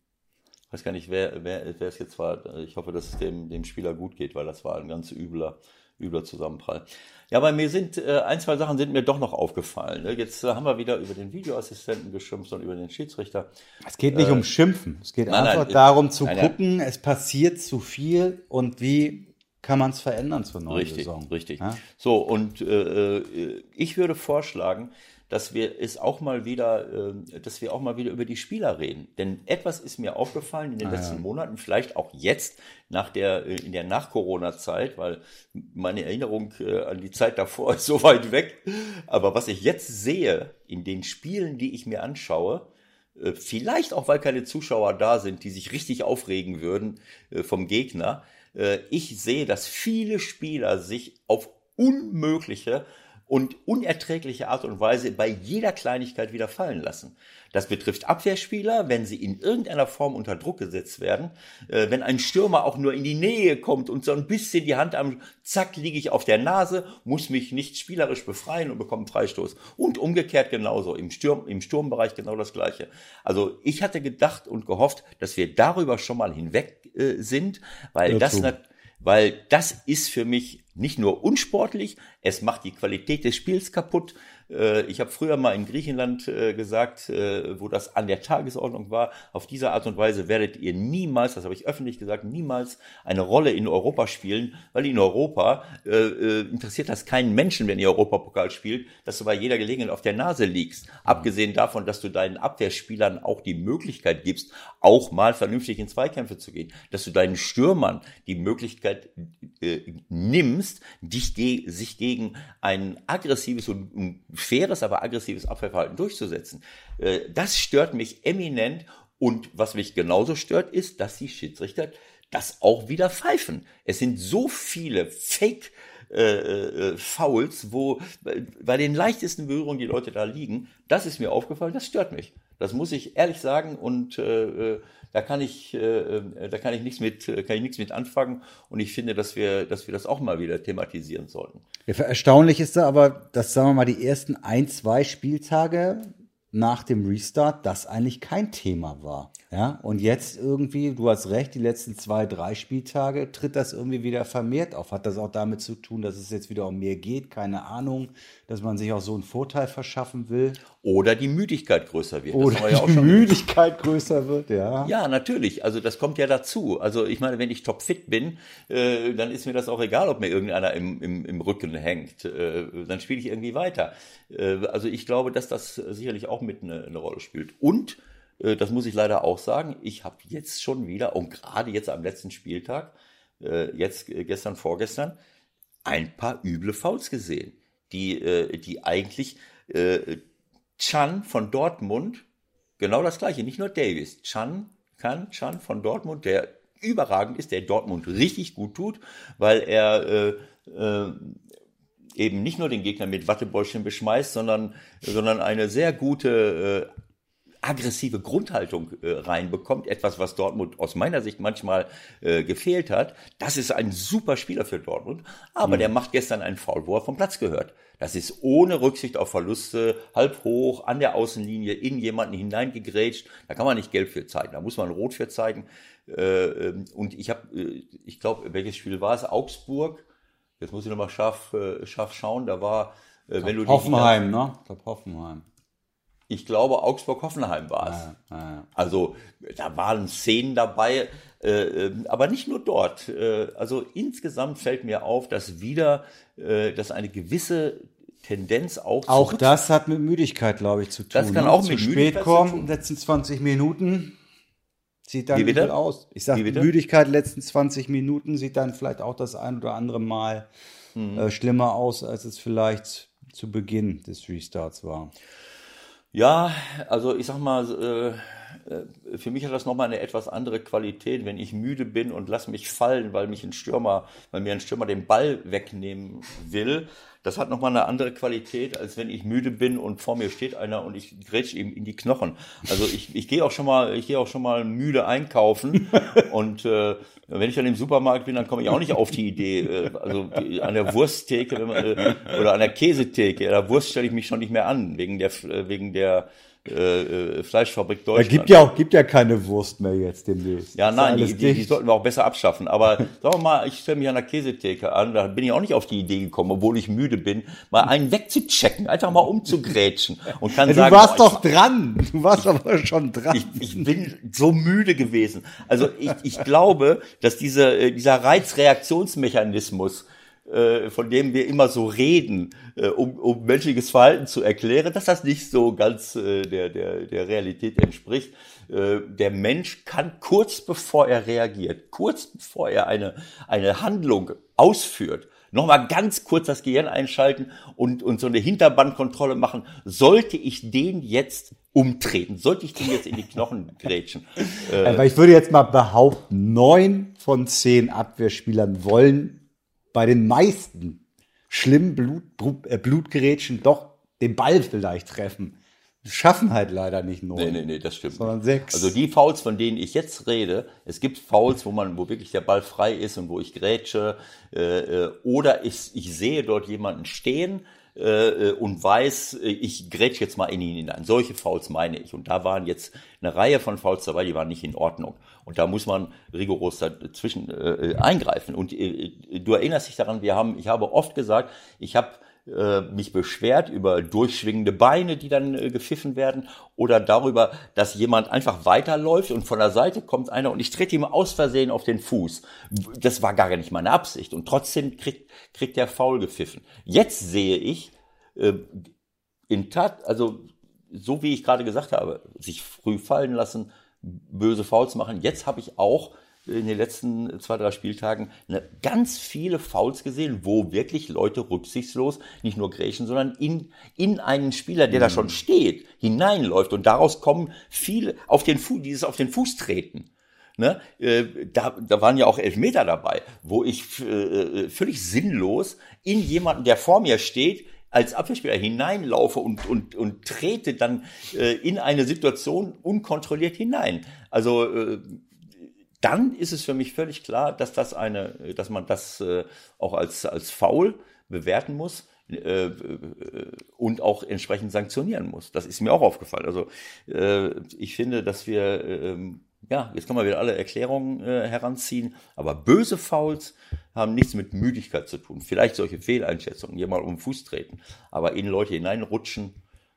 weiß gar nicht, wer, wer, wer es jetzt war. Ich hoffe, dass es dem, dem Spieler gut geht, weil das war ein ganz übler, übler Zusammenprall. Ja, bei mir sind äh, ein, zwei Sachen sind mir doch noch aufgefallen. Ne? Jetzt äh, haben wir wieder über den Videoassistenten geschimpft und über den Schiedsrichter. Es geht nicht äh, um Schimpfen. Es geht nein, einfach nein, darum zu nein, gucken, es passiert zu viel und wie kann man es verändern zur neuen richtig, Saison. Richtig, ja? So, und äh, äh, ich würde vorschlagen, dass wir es auch mal wieder, äh, dass wir auch mal wieder über die Spieler reden. Denn etwas ist mir aufgefallen in den ah, letzten ja. Monaten, vielleicht auch jetzt nach der, äh, in der Nach-Corona-Zeit, weil meine Erinnerung äh, an die Zeit davor ist so weit weg. Aber was ich jetzt sehe in den Spielen, die ich mir anschaue, äh, vielleicht auch, weil keine Zuschauer da sind, die sich richtig aufregen würden vom Gegner. Ich sehe, dass viele Spieler sich auf unmögliche und unerträgliche Art und Weise bei jeder Kleinigkeit wieder fallen lassen. Das betrifft Abwehrspieler, wenn sie in irgendeiner Form unter Druck gesetzt werden. Äh, wenn ein Stürmer auch nur in die Nähe kommt und so ein bisschen die Hand am Zack liege ich auf der Nase, muss mich nicht spielerisch befreien und bekomme Freistoß. Und umgekehrt genauso. Im, Sturm, Im Sturmbereich genau das Gleiche. Also ich hatte gedacht und gehofft, dass wir darüber schon mal hinweg äh, sind, weil das, weil das ist für mich nicht nur unsportlich, es macht die Qualität des Spiels kaputt. Äh, ich habe früher mal in Griechenland äh, gesagt, äh, wo das an der Tagesordnung war, auf diese Art und Weise werdet ihr niemals, das habe ich öffentlich gesagt, niemals eine Rolle in Europa spielen, weil in Europa äh, interessiert das keinen Menschen, wenn ihr Europapokal spielt, dass du bei jeder Gelegenheit auf der Nase liegst. Mhm. Abgesehen davon, dass du deinen Abwehrspielern auch die Möglichkeit gibst, auch mal vernünftig in Zweikämpfe zu gehen, dass du deinen Stürmern die Möglichkeit äh, nimmst, dich ge sich gegen ein aggressives und faires, aber aggressives Abwehrverhalten durchzusetzen. Äh, das stört mich eminent. Und was mich genauso stört, ist, dass die Schiedsrichter das auch wieder pfeifen. Es sind so viele Fake äh, äh, Fouls, wo bei den leichtesten Berührungen die Leute da liegen. Das ist mir aufgefallen, das stört mich. Das muss ich ehrlich sagen und äh, äh da kann ich, äh, da kann ich nichts mit, kann ich nichts mit anfangen und ich finde, dass wir, dass wir das auch mal wieder thematisieren sollten. Erstaunlich ist da aber, dass sagen wir mal die ersten ein, zwei Spieltage nach dem Restart das eigentlich kein Thema war. Ja, und jetzt irgendwie, du hast recht, die letzten zwei, drei Spieltage tritt das irgendwie wieder vermehrt auf. Hat das auch damit zu tun, dass es jetzt wieder um mehr geht? Keine Ahnung, dass man sich auch so einen Vorteil verschaffen will? Oder die Müdigkeit größer wird. Oder ja die Müdigkeit größer wird, ja. Ja, natürlich. Also das kommt ja dazu. Also ich meine, wenn ich topfit bin, äh, dann ist mir das auch egal, ob mir irgendeiner im, im, im Rücken hängt. Äh, dann spiele ich irgendwie weiter. Äh, also ich glaube, dass das sicherlich auch mit eine, eine Rolle spielt. Und äh, das muss ich leider auch sagen. Ich habe jetzt schon wieder, und gerade jetzt am letzten Spieltag, äh, jetzt äh, gestern, vorgestern, ein paar üble Fouls gesehen, die, die eigentlich Chan von Dortmund, genau das gleiche, nicht nur Davis, Chan, kann Chan von Dortmund, der überragend ist, der Dortmund richtig gut tut, weil er äh, eben nicht nur den Gegner mit Wattebäuschen beschmeißt, sondern, sondern eine sehr gute äh, aggressive Grundhaltung äh, reinbekommt, etwas, was Dortmund aus meiner Sicht manchmal äh, gefehlt hat. Das ist ein super Spieler für Dortmund, aber mhm. der macht gestern einen Foul, wo er vom Platz gehört. Das ist ohne Rücksicht auf Verluste, halb hoch, an der Außenlinie, in jemanden hineingegrätscht. Da kann man nicht gelb für zeigen, da muss man rot für zeigen. Äh, ähm, und ich habe, äh, ich glaube, welches Spiel war es? Augsburg. Jetzt muss ich nochmal scharf, äh, scharf schauen. Da war, äh, wenn du Hoffenheim, ne? Ich glaube Hoffenheim ich glaube, Augsburg-Hoffenheim war es. Ja, ja. Also da waren Szenen dabei, äh, ähm, aber nicht nur dort. Äh, also insgesamt fällt mir auf, dass wieder, äh, dass eine gewisse Tendenz auch. Auch das hat mit Müdigkeit, glaube ich, zu tun. Das kann ne? auch zu mit spät Müdigkeit kommen. Letzten 20 Minuten sieht dann übel aus. Ich sage Müdigkeit letzten 20 Minuten sieht dann vielleicht auch das ein oder andere Mal mhm. äh, schlimmer aus, als es vielleicht zu Beginn des Restarts war. Ja, also ich sag mal, äh, äh, für mich hat das nochmal eine etwas andere Qualität, wenn ich müde bin und lass mich fallen, weil mich ein Stürmer, weil mir ein Stürmer den Ball wegnehmen will, das hat nochmal eine andere Qualität, als wenn ich müde bin und vor mir steht einer und ich grätsch ihm in die Knochen. Also ich, ich gehe auch schon mal, ich gehe auch schon mal müde einkaufen und äh, wenn ich dann im Supermarkt bin, dann komme ich auch nicht auf die Idee, äh, also an der Wursttheke äh, oder an der Käsetheke, der Wurst stelle ich mich schon nicht mehr an wegen der wegen der äh, äh, Fleischfabrik Deutschland. Es gibt ja auch gibt ja keine Wurst mehr jetzt demnächst. Ja, nein, die, die, die, sollten wir auch besser abschaffen. Aber sagen wir mal, ich stelle mich an der Käsetheke an, da bin ich auch nicht auf die Idee gekommen, obwohl ich müde bin, mal einen wegzuchecken, einfach mal umzugrätschen und kann ja, sagen, du warst boah, doch dran, du warst aber schon dran. Ich, ich bin so müde gewesen. Also ich, ich glaube, dass diese, äh, dieser Reizreaktionsmechanismus von dem wir immer so reden, äh, um, um menschliches Verhalten zu erklären, dass das nicht so ganz äh, der, der, der Realität entspricht. Der Mensch kann kurz bevor er reagiert, kurz bevor er eine, eine Handlung ausführt, nochmal ganz kurz das Gehirn einschalten und, und so eine Hinterbandkontrolle machen. Sollte ich den jetzt umtreten? Sollte ich den jetzt in die Knochen grätschen? Aber ich würde jetzt mal behaupten, neun von zehn Abwehrspielern wollen bei den meisten schlimmen Blut, Blut, äh, Blutgerätschen doch den Ball vielleicht treffen. Schaffen halt leider nicht nur. Nee, nee, nee, das stimmt. Sondern sechs. Also die Fouls, von denen ich jetzt rede, es gibt Fouls, wo man, wo wirklich der Ball frei ist und wo ich grätsche, äh, äh oder ich, ich sehe dort jemanden stehen, äh, äh, und weiß, äh, ich grätsch jetzt mal in ihn hinein. Solche Fouls meine ich. Und da waren jetzt eine Reihe von Fouls dabei, die waren nicht in Ordnung. Und da muss man rigoros dazwischen äh, eingreifen. Und äh, du erinnerst dich daran, wir haben, ich habe oft gesagt, ich habe mich beschwert über durchschwingende Beine, die dann äh, gepfiffen werden, oder darüber, dass jemand einfach weiterläuft und von der Seite kommt einer und ich trete ihm aus Versehen auf den Fuß. Das war gar nicht meine Absicht und trotzdem kriegt, kriegt der Foul gepfiffen. Jetzt sehe ich äh, in Tat, also so wie ich gerade gesagt habe, sich früh fallen lassen, böse Fouls machen. Jetzt habe ich auch in den letzten zwei, drei Spieltagen eine, ganz viele Fouls gesehen, wo wirklich Leute rücksichtslos nicht nur grätschen, sondern in, in einen Spieler, der mhm. da schon steht, hineinläuft. Und daraus kommen viele auf den Fuß, dieses auf den Fuß treten. Ne? Äh, da, da waren ja auch Elfmeter dabei, wo ich äh, völlig sinnlos in jemanden, der vor mir steht, als Abwehrspieler hineinlaufe und, und, und trete dann äh, in eine Situation unkontrolliert hinein. Also äh, dann ist es für mich völlig klar, dass das eine, dass man das äh, auch als, als faul bewerten muss äh, äh, und auch entsprechend sanktionieren muss. Das ist mir auch aufgefallen. Also äh, ich finde, dass wir, äh, ja, jetzt kann man wieder alle Erklärungen äh, heranziehen, aber böse Fouls haben nichts mit Müdigkeit zu tun. Vielleicht solche Fehleinschätzungen, jemand um den Fuß treten, aber in Leute hineinrutschen,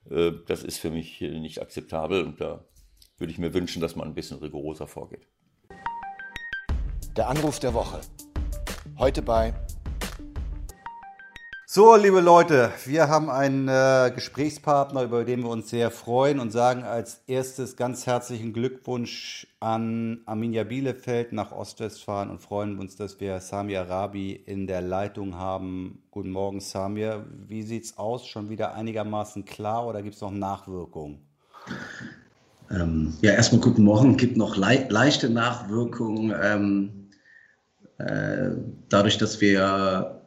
äh, das ist für mich nicht akzeptabel und da würde ich mir wünschen, dass man ein bisschen rigoroser vorgeht. Der Anruf der Woche. Heute bei. So, liebe Leute, wir haben einen äh, Gesprächspartner, über den wir uns sehr freuen und sagen als erstes ganz herzlichen Glückwunsch an Arminia Bielefeld nach Ostwestfalen und freuen uns, dass wir Samir Rabi in der Leitung haben. Guten Morgen, Samir. Wie sieht's aus? Schon wieder einigermaßen klar oder gibt es noch Nachwirkungen? Ähm, ja, erstmal guten Morgen. Gibt noch le leichte Nachwirkungen. Ähm äh, dadurch, dass wir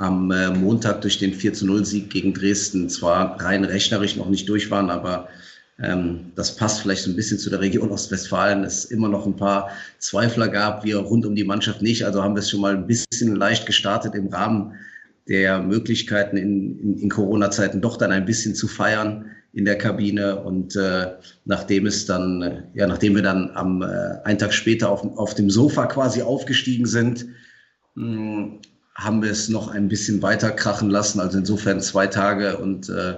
am äh, Montag durch den 4 zu 0 Sieg gegen Dresden zwar rein rechnerisch noch nicht durch waren, aber ähm, das passt vielleicht so ein bisschen zu der Region Ostwestfalen. Es immer noch ein paar Zweifler gab, wir rund um die Mannschaft nicht. Also haben wir es schon mal ein bisschen leicht gestartet im Rahmen der Möglichkeiten in, in, in Corona-Zeiten doch dann ein bisschen zu feiern in der Kabine. Und äh, nachdem es dann, äh, ja, nachdem wir dann am äh, einen Tag später auf, auf dem Sofa quasi aufgestiegen sind, mh, hm, haben wir es noch ein bisschen weiter krachen lassen. Also insofern zwei Tage und äh,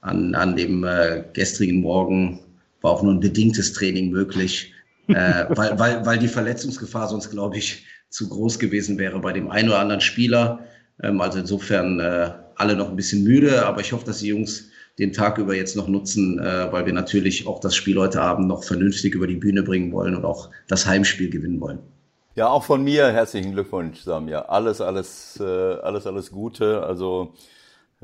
an, an dem äh, gestrigen Morgen war auch nur ein bedingtes Training möglich, äh, weil, weil, weil die Verletzungsgefahr sonst, glaube ich, zu groß gewesen wäre bei dem einen oder anderen Spieler. Ähm, also insofern äh, alle noch ein bisschen müde, aber ich hoffe, dass die Jungs den Tag über jetzt noch nutzen, äh, weil wir natürlich auch das Spiel heute Abend noch vernünftig über die Bühne bringen wollen und auch das Heimspiel gewinnen wollen. Ja, auch von mir herzlichen Glückwunsch, Samir. Alles, alles, äh, alles, alles Gute. Also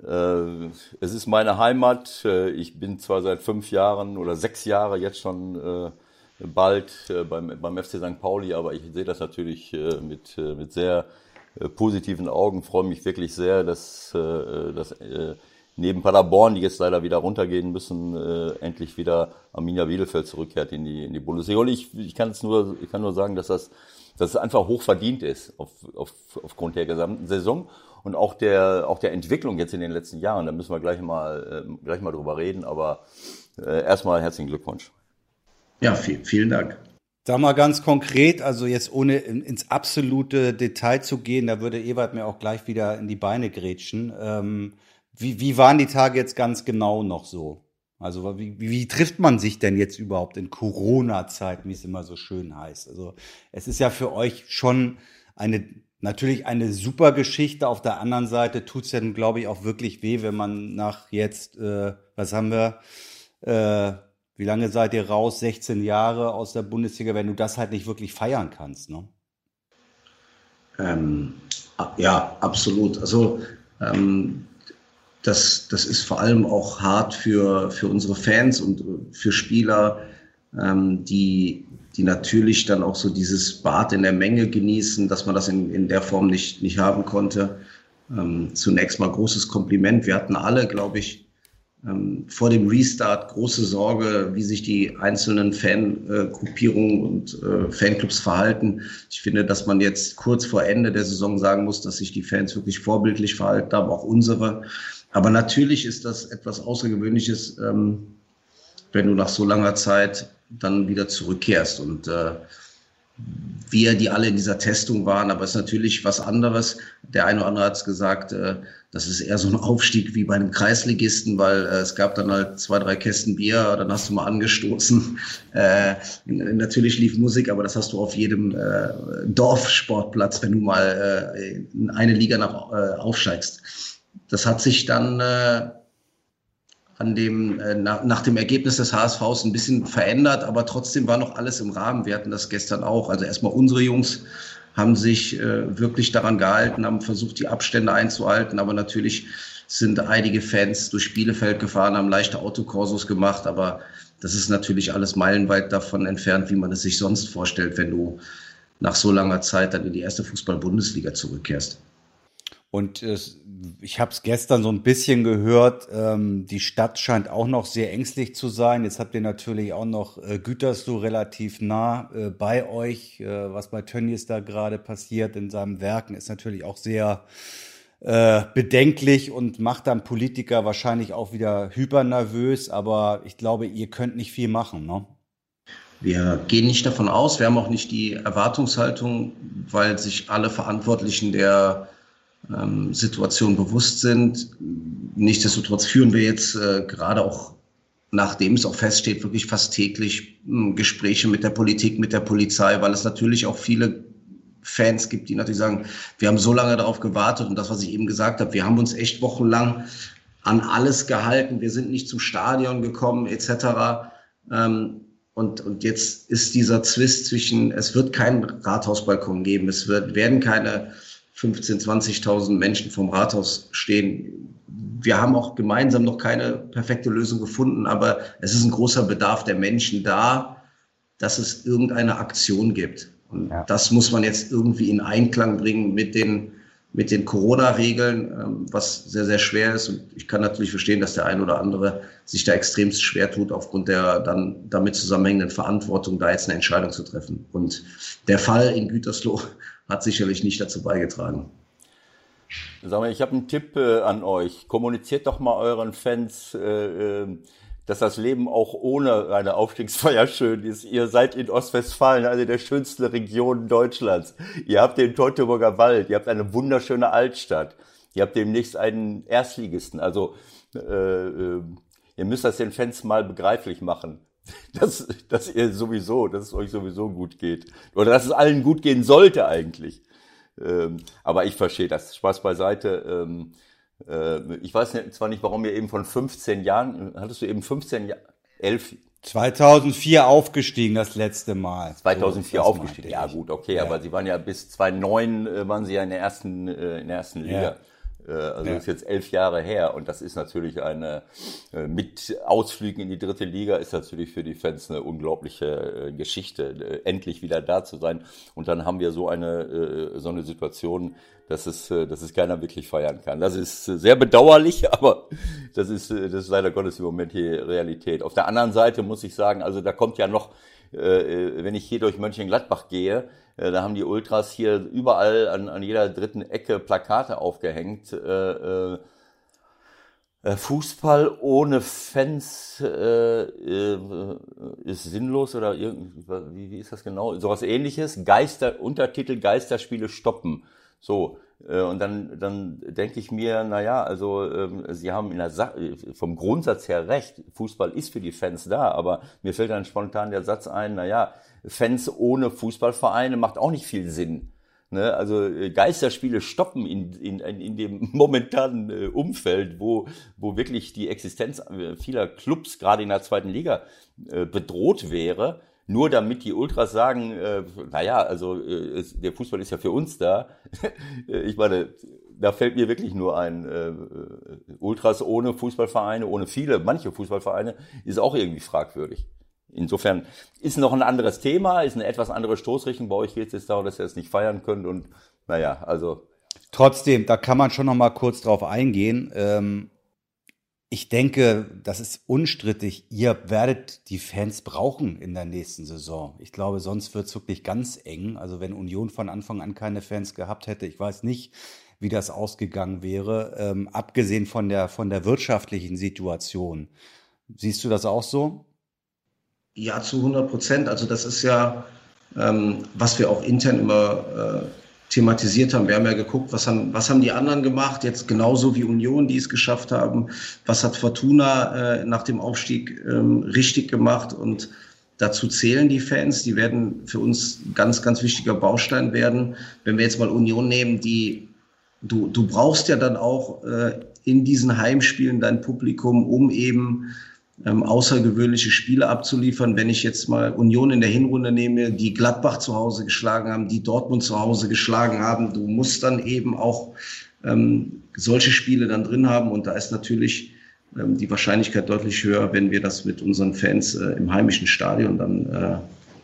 äh, es ist meine Heimat. Äh, ich bin zwar seit fünf Jahren oder sechs Jahre jetzt schon äh, bald äh, beim, beim FC St. Pauli, aber ich sehe das natürlich äh, mit, mit sehr positiven Augen. Freue mich wirklich sehr, dass, dass neben Paderborn, die jetzt leider wieder runtergehen müssen, äh, endlich wieder Arminia Bielefeld zurückkehrt in die, in die Bundesliga. Und ich, ich kann es nur, ich kann nur sagen, dass das, dass es einfach hoch verdient ist auf, auf, aufgrund der gesamten Saison und auch der, auch der Entwicklung jetzt in den letzten Jahren. Da müssen wir gleich mal, äh, gleich mal drüber reden. Aber äh, erstmal herzlichen Glückwunsch. Ja, viel, vielen Dank. Sag mal ganz konkret, also jetzt ohne ins absolute Detail zu gehen, da würde Ewald mir auch gleich wieder in die Beine grätschen. Ähm, wie, wie waren die Tage jetzt ganz genau noch so? Also wie, wie trifft man sich denn jetzt überhaupt in Corona-Zeiten, wie es immer so schön heißt? Also es ist ja für euch schon eine natürlich eine super Geschichte. Auf der anderen Seite tut es dann, glaube ich, auch wirklich weh, wenn man nach jetzt, äh, was haben wir, äh, wie lange seid ihr raus? 16 Jahre aus der Bundesliga, wenn du das halt nicht wirklich feiern kannst, ne? Ähm, ja, absolut. Also ähm, das, das ist vor allem auch hart für, für unsere Fans und für Spieler, ähm, die, die natürlich dann auch so dieses Bad in der Menge genießen, dass man das in, in der Form nicht, nicht haben konnte. Ähm, zunächst mal großes Kompliment. Wir hatten alle, glaube ich, ähm, vor dem Restart große Sorge, wie sich die einzelnen Fangruppierungen und äh, Fanclubs verhalten. Ich finde, dass man jetzt kurz vor Ende der Saison sagen muss, dass sich die Fans wirklich vorbildlich verhalten haben, auch unsere. Aber natürlich ist das etwas Außergewöhnliches, ähm, wenn du nach so langer Zeit dann wieder zurückkehrst. Und äh, wir, die alle in dieser Testung waren, aber es ist natürlich was anderes. Der eine oder andere hat es gesagt, äh, das ist eher so ein Aufstieg wie bei einem Kreisligisten, weil äh, es gab dann halt zwei, drei Kästen Bier, dann hast du mal angestoßen. Äh, natürlich lief Musik, aber das hast du auf jedem äh, Dorfsportplatz, wenn du mal äh, in eine Liga nach, äh, aufsteigst. Das hat sich dann äh, an dem, äh, nach, nach dem Ergebnis des HSVs ein bisschen verändert, aber trotzdem war noch alles im Rahmen. Wir hatten das gestern auch. Also erstmal unsere Jungs haben sich äh, wirklich daran gehalten, haben versucht, die Abstände einzuhalten, aber natürlich sind einige Fans durch Bielefeld gefahren, haben leichte Autokorsos gemacht, aber das ist natürlich alles meilenweit davon entfernt, wie man es sich sonst vorstellt, wenn du nach so langer Zeit dann in die erste Fußball-Bundesliga zurückkehrst. Und äh, ich habe es gestern so ein bisschen gehört, ähm, die Stadt scheint auch noch sehr ängstlich zu sein. Jetzt habt ihr natürlich auch noch äh, Gütersloh relativ nah äh, bei euch. Äh, was bei Tönnies da gerade passiert in seinem Werken ist natürlich auch sehr äh, bedenklich und macht dann Politiker wahrscheinlich auch wieder hypernervös. Aber ich glaube, ihr könnt nicht viel machen, ne? Wir gehen nicht davon aus, wir haben auch nicht die Erwartungshaltung, weil sich alle Verantwortlichen der ähm, Situation bewusst sind. Nichtsdestotrotz führen wir jetzt äh, gerade auch, nachdem es auch feststeht, wirklich fast täglich äh, Gespräche mit der Politik, mit der Polizei, weil es natürlich auch viele Fans gibt, die natürlich sagen, wir haben so lange darauf gewartet und das, was ich eben gesagt habe, wir haben uns echt wochenlang an alles gehalten, wir sind nicht zum Stadion gekommen etc. Ähm, und, und jetzt ist dieser Zwist zwischen, es wird keinen Rathausbalkon geben, es wird, werden keine 15, 20.000 Menschen vom Rathaus stehen. Wir haben auch gemeinsam noch keine perfekte Lösung gefunden, aber es ist ein großer Bedarf der Menschen da, dass es irgendeine Aktion gibt. Und ja. das muss man jetzt irgendwie in Einklang bringen mit den, mit den Corona-Regeln, ähm, was sehr, sehr schwer ist. Und ich kann natürlich verstehen, dass der ein oder andere sich da extremst schwer tut, aufgrund der dann damit zusammenhängenden Verantwortung, da jetzt eine Entscheidung zu treffen. Und der Fall in Gütersloh hat sicherlich nicht dazu beigetragen. Sag mal, ich habe einen Tipp äh, an euch. Kommuniziert doch mal euren Fans, äh, äh, dass das Leben auch ohne eine Aufstiegsfeier schön ist. Ihr seid in Ostwestfalen, eine der schönsten Regionen Deutschlands. Ihr habt den Teutoburger Wald, ihr habt eine wunderschöne Altstadt. Ihr habt demnächst einen Erstligisten. Also äh, äh, ihr müsst das den Fans mal begreiflich machen dass, dass ihr sowieso, dass es euch sowieso gut geht. Oder dass es allen gut gehen sollte eigentlich. Ähm, aber ich verstehe das. Spaß beiseite. Ähm, äh, ich weiß zwar nicht, warum ihr eben von 15 Jahren, hattest du eben 15 Jahre, 11 2004 aufgestiegen das letzte Mal. 2004 so, aufgestiegen. Ja gut, okay, ja. aber sie waren ja bis 2009 äh, waren sie ja in der ersten äh, in der ersten Liga. Äh, also ja. ist jetzt elf Jahre her und das ist natürlich eine, äh, mit Ausflügen in die dritte Liga ist natürlich für die Fans eine unglaubliche äh, Geschichte, endlich wieder da zu sein. Und dann haben wir so eine, so eine Situation, dass es, dass es keiner wirklich feiern kann. Das ist sehr bedauerlich, aber das ist, das ist leider Gottes im Moment hier Realität. Auf der anderen Seite muss ich sagen, also da kommt ja noch, wenn ich hier durch Mönchengladbach gehe, äh, da haben die Ultras hier überall an, an jeder dritten Ecke Plakate aufgehängt. Äh, äh, äh Fußball ohne Fans äh, äh, ist sinnlos oder irgendwie, wie, ist das genau? Sowas ähnliches. Geister, Untertitel Geisterspiele stoppen. So, äh, und dann, dann denke ich mir, na ja, also ähm, Sie haben in der Sa vom Grundsatz her recht. Fußball ist für die Fans da, aber mir fällt dann spontan der Satz ein, na ja, Fans ohne Fußballvereine macht auch nicht viel Sinn. Ne? Also äh, Geisterspiele stoppen in, in, in dem momentanen äh, Umfeld, wo, wo wirklich die Existenz vieler Clubs gerade in der zweiten Liga bedroht wäre nur damit die Ultras sagen, äh, naja, also äh, der Fußball ist ja für uns da. ich meine, da fällt mir wirklich nur ein, äh, Ultras ohne Fußballvereine, ohne viele, manche Fußballvereine, ist auch irgendwie fragwürdig. Insofern ist noch ein anderes Thema, ist eine etwas andere Stoßrichtung. Bei euch geht es jetzt darum, dass ihr es nicht feiern könnt und naja, also. Trotzdem, da kann man schon noch mal kurz drauf eingehen. Ähm, ich denke, das ist unstrittig. Ihr werdet die Fans brauchen in der nächsten Saison. Ich glaube, sonst wird es wirklich ganz eng. Also wenn Union von Anfang an keine Fans gehabt hätte, ich weiß nicht, wie das ausgegangen wäre, ähm, abgesehen von der, von der wirtschaftlichen Situation. Siehst du das auch so? Ja, zu 100 Prozent. Also das ist ja, ähm, was wir auch intern immer äh, thematisiert haben. Wir haben ja geguckt, was haben, was haben die anderen gemacht, jetzt genauso wie Union, die es geschafft haben. Was hat Fortuna äh, nach dem Aufstieg ähm, richtig gemacht und Dazu zählen die Fans, die werden für uns ganz, ganz wichtiger Baustein werden. Wenn wir jetzt mal Union nehmen, die du, du brauchst ja dann auch äh, in diesen Heimspielen dein Publikum, um eben ähm, außergewöhnliche Spiele abzuliefern. Wenn ich jetzt mal Union in der Hinrunde nehme, die Gladbach zu Hause geschlagen haben, die Dortmund zu Hause geschlagen haben, du musst dann eben auch ähm, solche Spiele dann drin haben. Und da ist natürlich ähm, die Wahrscheinlichkeit deutlich höher, wenn wir das mit unseren Fans äh, im heimischen Stadion dann äh,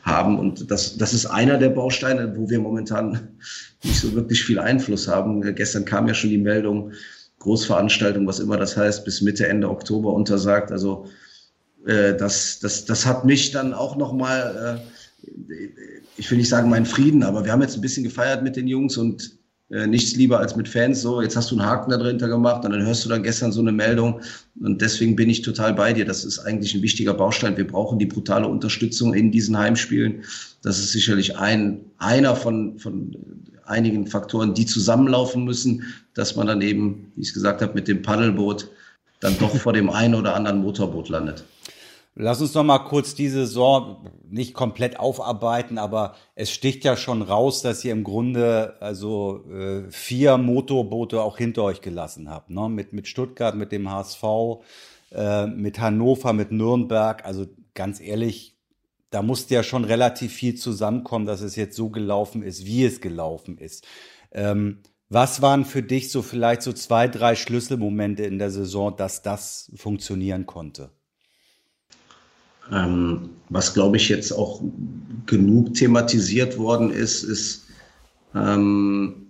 haben. Und das, das ist einer der Bausteine, wo wir momentan nicht so wirklich viel Einfluss haben. Gestern kam ja schon die Meldung, Großveranstaltung, was immer das heißt, bis Mitte, Ende Oktober untersagt. Also äh, das, das, das hat mich dann auch nochmal, äh, ich will nicht sagen meinen Frieden, aber wir haben jetzt ein bisschen gefeiert mit den Jungs und äh, nichts lieber als mit Fans. So, jetzt hast du einen Haken da drunter gemacht und dann hörst du dann gestern so eine Meldung. Und deswegen bin ich total bei dir. Das ist eigentlich ein wichtiger Baustein. Wir brauchen die brutale Unterstützung in diesen Heimspielen. Das ist sicherlich ein, einer von, von einigen Faktoren, die zusammenlaufen müssen, dass man dann eben, wie ich es gesagt habe, mit dem Paddelboot dann doch vor dem einen oder anderen Motorboot landet. Lass uns noch mal kurz diese Saison nicht komplett aufarbeiten, aber es sticht ja schon raus, dass ihr im Grunde also äh, vier Motorboote auch hinter euch gelassen habt, ne? Mit mit Stuttgart, mit dem HSV, äh, mit Hannover, mit Nürnberg. Also ganz ehrlich, da musste ja schon relativ viel zusammenkommen, dass es jetzt so gelaufen ist, wie es gelaufen ist. Ähm, was waren für dich so vielleicht so zwei, drei Schlüsselmomente in der Saison, dass das funktionieren konnte? Ähm, was, glaube ich, jetzt auch genug thematisiert worden ist, ist, ähm,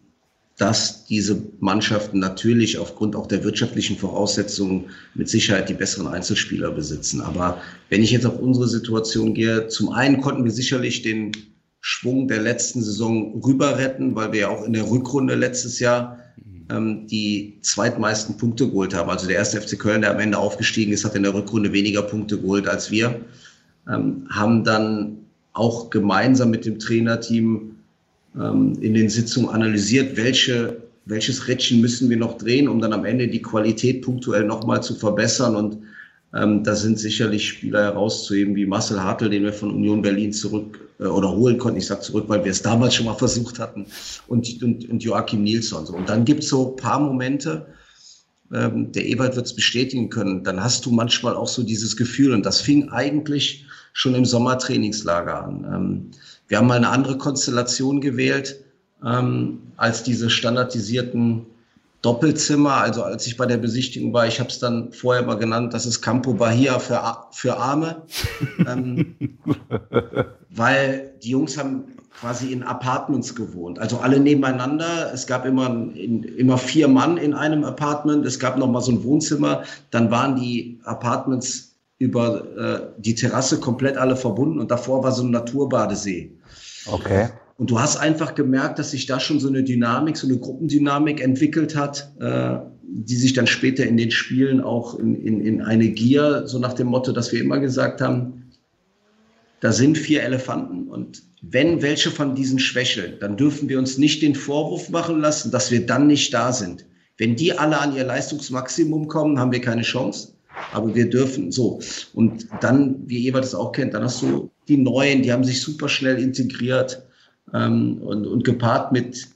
dass diese Mannschaften natürlich aufgrund auch der wirtschaftlichen Voraussetzungen mit Sicherheit die besseren Einzelspieler besitzen. Aber wenn ich jetzt auf unsere Situation gehe, zum einen konnten wir sicherlich den Schwung der letzten Saison rüber retten, weil wir ja auch in der Rückrunde letztes Jahr die zweitmeisten Punkte geholt haben. Also der erste FC Köln, der am Ende aufgestiegen ist, hat in der Rückrunde weniger Punkte geholt als wir. Ähm, haben dann auch gemeinsam mit dem Trainerteam ähm, in den Sitzungen analysiert, welche, welches Rädchen müssen wir noch drehen, um dann am Ende die Qualität punktuell nochmal zu verbessern. Und ähm, da sind sicherlich Spieler herauszuheben wie Marcel Hartl, den wir von Union Berlin zurück äh, oder holen konnten. Ich sage zurück, weil wir es damals schon mal versucht hatten. Und, und, und Joachim Nilsson. So. Und dann gibt es so paar Momente, ähm, der Ebert wird es bestätigen können, dann hast du manchmal auch so dieses Gefühl. Und das fing eigentlich schon im Sommertrainingslager an. Ähm, wir haben mal eine andere Konstellation gewählt ähm, als diese standardisierten Doppelzimmer. Also als ich bei der Besichtigung war, ich habe es dann vorher mal genannt, das ist Campo Bahia für, für Arme. ähm, weil die Jungs haben quasi in Apartments gewohnt, also alle nebeneinander. Es gab immer, in, immer vier Mann in einem Apartment. Es gab noch mal so ein Wohnzimmer. Dann waren die Apartments über äh, die Terrasse komplett alle verbunden und davor war so ein Naturbadesee. Okay. Und du hast einfach gemerkt, dass sich da schon so eine Dynamik, so eine Gruppendynamik entwickelt hat, äh, die sich dann später in den Spielen auch in, in, in eine Gier, so nach dem Motto, dass wir immer gesagt haben, da sind vier Elefanten und wenn welche von diesen schwächeln, dann dürfen wir uns nicht den Vorwurf machen lassen, dass wir dann nicht da sind. Wenn die alle an ihr Leistungsmaximum kommen, haben wir keine Chance. Aber wir dürfen so. Und dann, wie Ewald es auch kennt, dann hast du die Neuen, die haben sich super schnell integriert ähm, und, und gepaart mit,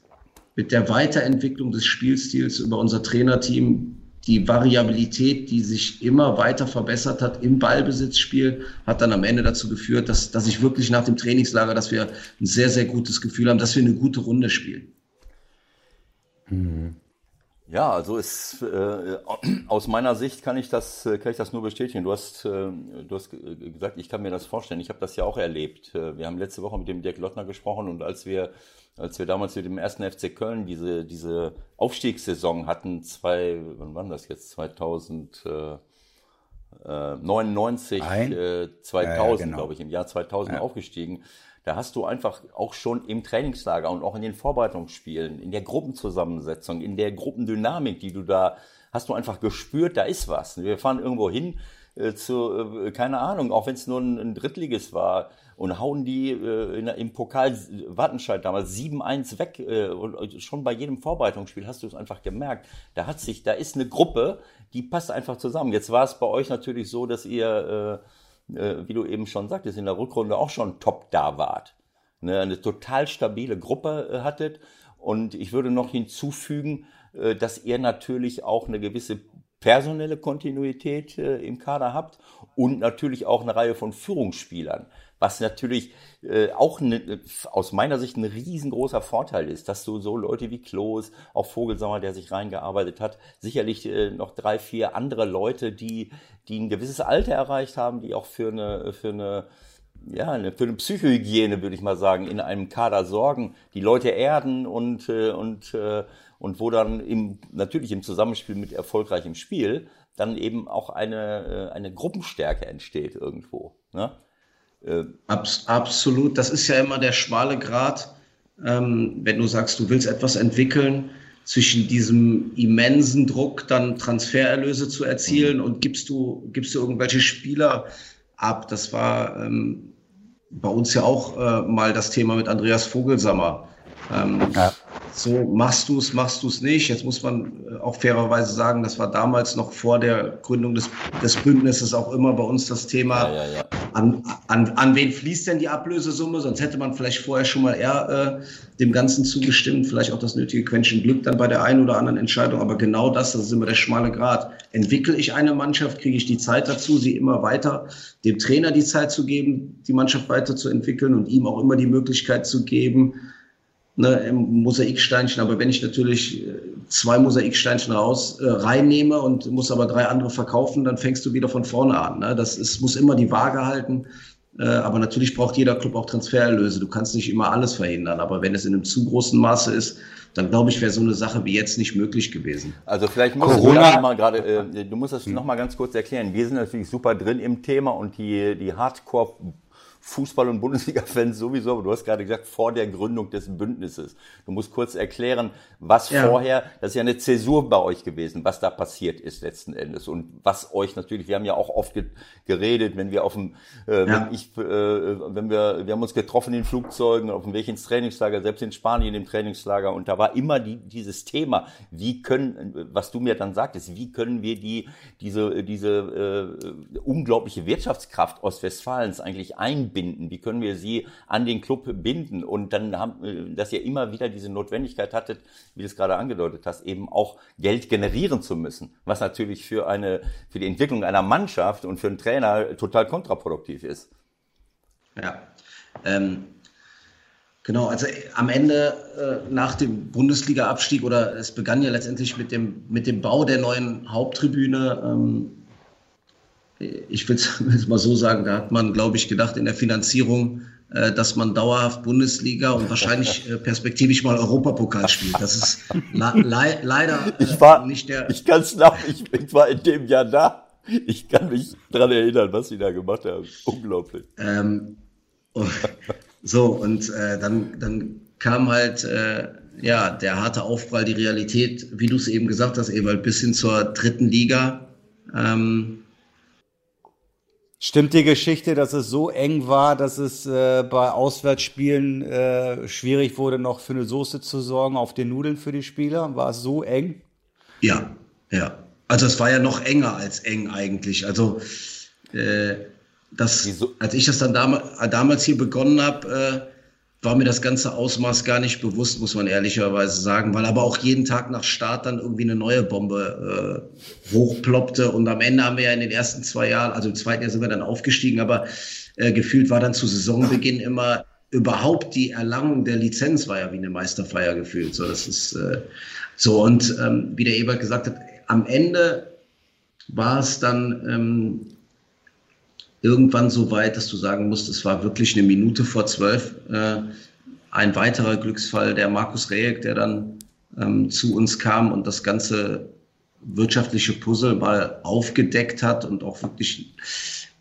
mit der Weiterentwicklung des Spielstils über unser Trainerteam, die Variabilität, die sich immer weiter verbessert hat im Ballbesitzspiel, hat dann am Ende dazu geführt, dass, dass ich wirklich nach dem Trainingslager, dass wir ein sehr, sehr gutes Gefühl haben, dass wir eine gute Runde spielen. Mhm. Ja, also ist äh, aus meiner Sicht kann ich das kann ich das nur bestätigen. Du hast äh, du hast gesagt, ich kann mir das vorstellen. Ich habe das ja auch erlebt. Äh, wir haben letzte Woche mit dem Dirk Lottner gesprochen und als wir als wir damals mit dem ersten FC Köln diese diese Aufstiegssaison hatten, zwei wann war das jetzt 2099 Ein? äh, 2000 ja, ja, genau. glaube ich im Jahr 2000 ja. aufgestiegen da hast du einfach auch schon im Trainingslager und auch in den Vorbereitungsspielen, in der Gruppenzusammensetzung, in der Gruppendynamik, die du da hast du einfach gespürt, da ist was. Wir fahren irgendwo hin äh, zu, äh, keine Ahnung, auch wenn es nur ein, ein Drittliges war und hauen die äh, in, im Pokal Wattenscheid damals 7-1 weg äh, und schon bei jedem Vorbereitungsspiel hast du es einfach gemerkt. Da hat sich, da ist eine Gruppe, die passt einfach zusammen. Jetzt war es bei euch natürlich so, dass ihr äh, äh, wie du eben schon sagtest, in der Rückrunde auch schon top da wart. Ne, eine total stabile Gruppe äh, hattet. Und ich würde noch hinzufügen, äh, dass ihr natürlich auch eine gewisse personelle Kontinuität im Kader habt und natürlich auch eine Reihe von Führungsspielern was natürlich äh, auch ne, aus meiner Sicht ein riesengroßer Vorteil ist, dass du so Leute wie Klos, auch Vogelsammer, der sich reingearbeitet hat, sicherlich äh, noch drei, vier andere Leute, die, die ein gewisses Alter erreicht haben, die auch für eine, für eine ja, für eine Psychohygiene, würde ich mal sagen, in einem Kader sorgen, die Leute erden und, äh, und, äh, und wo dann im, natürlich im Zusammenspiel mit erfolgreichem Spiel dann eben auch eine, äh, eine Gruppenstärke entsteht irgendwo. Ne? Äh, Abs absolut. Das ist ja immer der schmale Grat, ähm, wenn du sagst, du willst etwas entwickeln zwischen diesem immensen Druck, dann Transfererlöse zu erzielen mhm. und gibst du, gibst du irgendwelche Spieler ab. Das war ähm, bei uns ja auch äh, mal das Thema mit Andreas Vogelsammer. Ähm, ja so machst du es, machst du es nicht. Jetzt muss man äh, auch fairerweise sagen, das war damals noch vor der Gründung des, des Bündnisses auch immer bei uns das Thema, ja, ja, ja. An, an, an wen fließt denn die Ablösesumme? Sonst hätte man vielleicht vorher schon mal eher äh, dem Ganzen zugestimmt, vielleicht auch das nötige Quäntchen Glück dann bei der einen oder anderen Entscheidung. Aber genau das, das ist immer der schmale Grad. Entwickle ich eine Mannschaft, kriege ich die Zeit dazu, sie immer weiter, dem Trainer die Zeit zu geben, die Mannschaft weiterzuentwickeln und ihm auch immer die Möglichkeit zu geben, ne, im Mosaiksteinchen. Aber wenn ich natürlich äh, zwei Mosaiksteinchen raus äh, reinnehme und muss aber drei andere verkaufen, dann fängst du wieder von vorne an. Ne? Das ist, muss immer die Waage halten. Äh, aber natürlich braucht jeder Club auch Transfererlöse. Du kannst nicht immer alles verhindern. Aber wenn es in einem zu großen Maße ist, dann glaube ich, wäre so eine Sache wie jetzt nicht möglich gewesen. Also vielleicht musst Corona. du mal gerade, äh, du musst das hm. noch mal ganz kurz erklären. Wir sind natürlich super drin im Thema und die, die Hardcore Fußball- und Bundesliga-Fans sowieso, aber du hast gerade gesagt, vor der Gründung des Bündnisses. Du musst kurz erklären, was ja. vorher, das ist ja eine Zäsur bei euch gewesen, was da passiert ist letzten Endes und was euch natürlich, wir haben ja auch oft geredet, wenn wir auf dem, äh, ja. wenn ich, äh, wenn wir, wir haben uns getroffen in Flugzeugen, auf dem Weg ins Trainingslager, selbst in Spanien im Trainingslager und da war immer die, dieses Thema, wie können, was du mir dann sagtest, wie können wir die, diese, diese äh, unglaubliche Wirtschaftskraft Ostwestfalens eigentlich einbinden binden? Wie können wir sie an den Club binden? Und dann haben, äh, dass ihr immer wieder diese Notwendigkeit hattet, wie du es gerade angedeutet hast, eben auch Geld generieren zu müssen, was natürlich für eine, für die Entwicklung einer Mannschaft und für einen Trainer total kontraproduktiv ist. Ja. Ähm, Genau, also am Ende äh, nach dem Bundesliga-Abstieg oder es begann ja letztendlich mit dem, mit dem Bau der neuen Haupttribüne. Ähm, ich will es mal so sagen, da hat man, glaube ich, gedacht in der Finanzierung, äh, dass man dauerhaft Bundesliga und wahrscheinlich äh, perspektivisch mal Europapokal spielt. Das ist le leider äh, ich war, nicht der. Ich kann es nach, ich, ich war in dem Jahr da. Ich kann mich daran erinnern, was sie da gemacht haben. Unglaublich. Ähm, so, und äh, dann, dann kam halt äh, ja, der harte Aufprall, die Realität, wie du es eben gesagt hast, Ewald, bis hin zur dritten Liga. Ähm, Stimmt die Geschichte, dass es so eng war, dass es äh, bei Auswärtsspielen äh, schwierig wurde, noch für eine Soße zu sorgen auf den Nudeln für die Spieler? War es so eng? Ja, ja. Also es war ja noch enger als eng eigentlich. Also äh, das, als ich das dann dam damals hier begonnen habe, äh, war mir das ganze Ausmaß gar nicht bewusst, muss man ehrlicherweise sagen, weil aber auch jeden Tag nach Start dann irgendwie eine neue Bombe äh, hochploppte. Und am Ende haben wir ja in den ersten zwei Jahren, also im zweiten Jahr sind wir dann aufgestiegen, aber äh, gefühlt war dann zu Saisonbeginn immer überhaupt die Erlangung der Lizenz war ja wie eine Meisterfeier gefühlt. So, das ist äh, so. Und ähm, wie der Ebert gesagt hat, am Ende war es dann ähm, irgendwann so weit, dass du sagen musst, es war wirklich eine Minute vor zwölf. Äh, ein weiterer Glücksfall, der Markus Rejek, der dann ähm, zu uns kam und das ganze wirtschaftliche Puzzle mal aufgedeckt hat und auch wirklich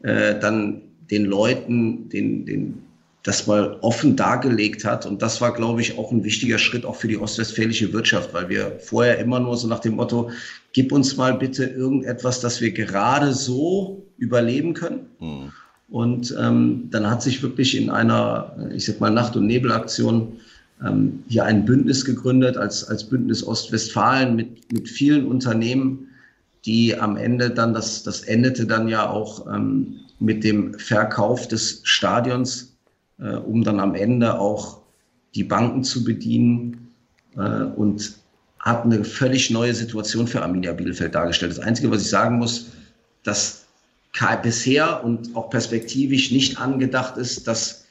äh, dann den Leuten den, den, das mal offen dargelegt hat. Und das war, glaube ich, auch ein wichtiger Schritt auch für die ostwestfälische Wirtschaft, weil wir vorher immer nur so nach dem Motto, gib uns mal bitte irgendetwas, das wir gerade so überleben können. Mhm. Und ähm, dann hat sich wirklich in einer, ich sag mal, Nacht- und Nebelaktion ähm, hier ein Bündnis gegründet, als, als Bündnis Ostwestfalen mit, mit vielen Unternehmen, die am Ende dann, das, das endete dann ja auch ähm, mit dem Verkauf des Stadions, äh, um dann am Ende auch die Banken zu bedienen äh, und hat eine völlig neue Situation für Arminia Bielefeld dargestellt. Das Einzige, was ich sagen muss, dass bisher und auch perspektivisch nicht angedacht ist, dass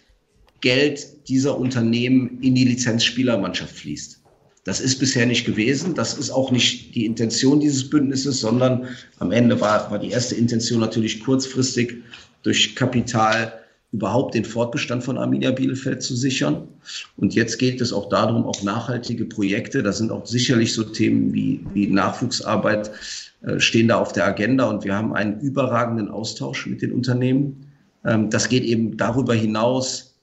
Geld dieser Unternehmen in die Lizenzspielermannschaft fließt. Das ist bisher nicht gewesen. Das ist auch nicht die Intention dieses Bündnisses, sondern am Ende war, war die erste Intention natürlich kurzfristig durch Kapital überhaupt den Fortbestand von Arminia Bielefeld zu sichern. Und jetzt geht es auch darum, auch nachhaltige Projekte, da sind auch sicherlich so Themen wie, wie Nachwuchsarbeit, äh, stehen da auf der Agenda und wir haben einen überragenden Austausch mit den Unternehmen. Ähm, das geht eben darüber hinaus,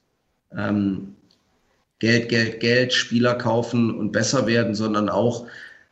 ähm, Geld, Geld, Geld, Spieler kaufen und besser werden, sondern auch,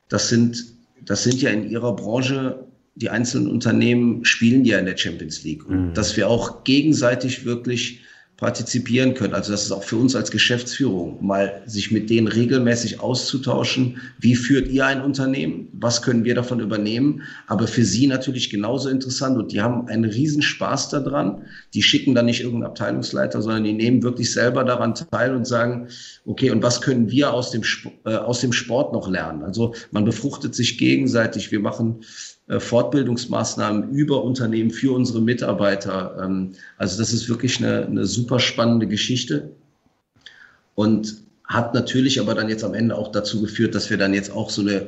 das sind, das sind ja in ihrer Branche die einzelnen Unternehmen spielen ja in der Champions League. Und mhm. dass wir auch gegenseitig wirklich partizipieren können. Also das ist auch für uns als Geschäftsführung, mal sich mit denen regelmäßig auszutauschen. Wie führt ihr ein Unternehmen? Was können wir davon übernehmen? Aber für sie natürlich genauso interessant und die haben einen Riesenspaß daran. Die schicken dann nicht irgendeinen Abteilungsleiter, sondern die nehmen wirklich selber daran teil und sagen, okay, und was können wir aus dem, äh, aus dem Sport noch lernen? Also man befruchtet sich gegenseitig. Wir machen Fortbildungsmaßnahmen über Unternehmen für unsere Mitarbeiter. Ähm, also das ist wirklich eine, eine super spannende Geschichte und hat natürlich aber dann jetzt am Ende auch dazu geführt, dass wir dann jetzt auch so eine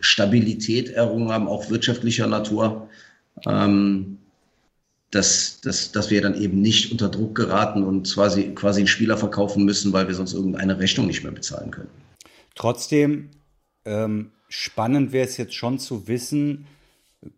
Stabilität errungen haben, auch wirtschaftlicher Natur, ähm, dass, dass, dass wir dann eben nicht unter Druck geraten und quasi, quasi einen Spieler verkaufen müssen, weil wir sonst irgendeine Rechnung nicht mehr bezahlen können. Trotzdem ähm, spannend wäre es jetzt schon zu wissen,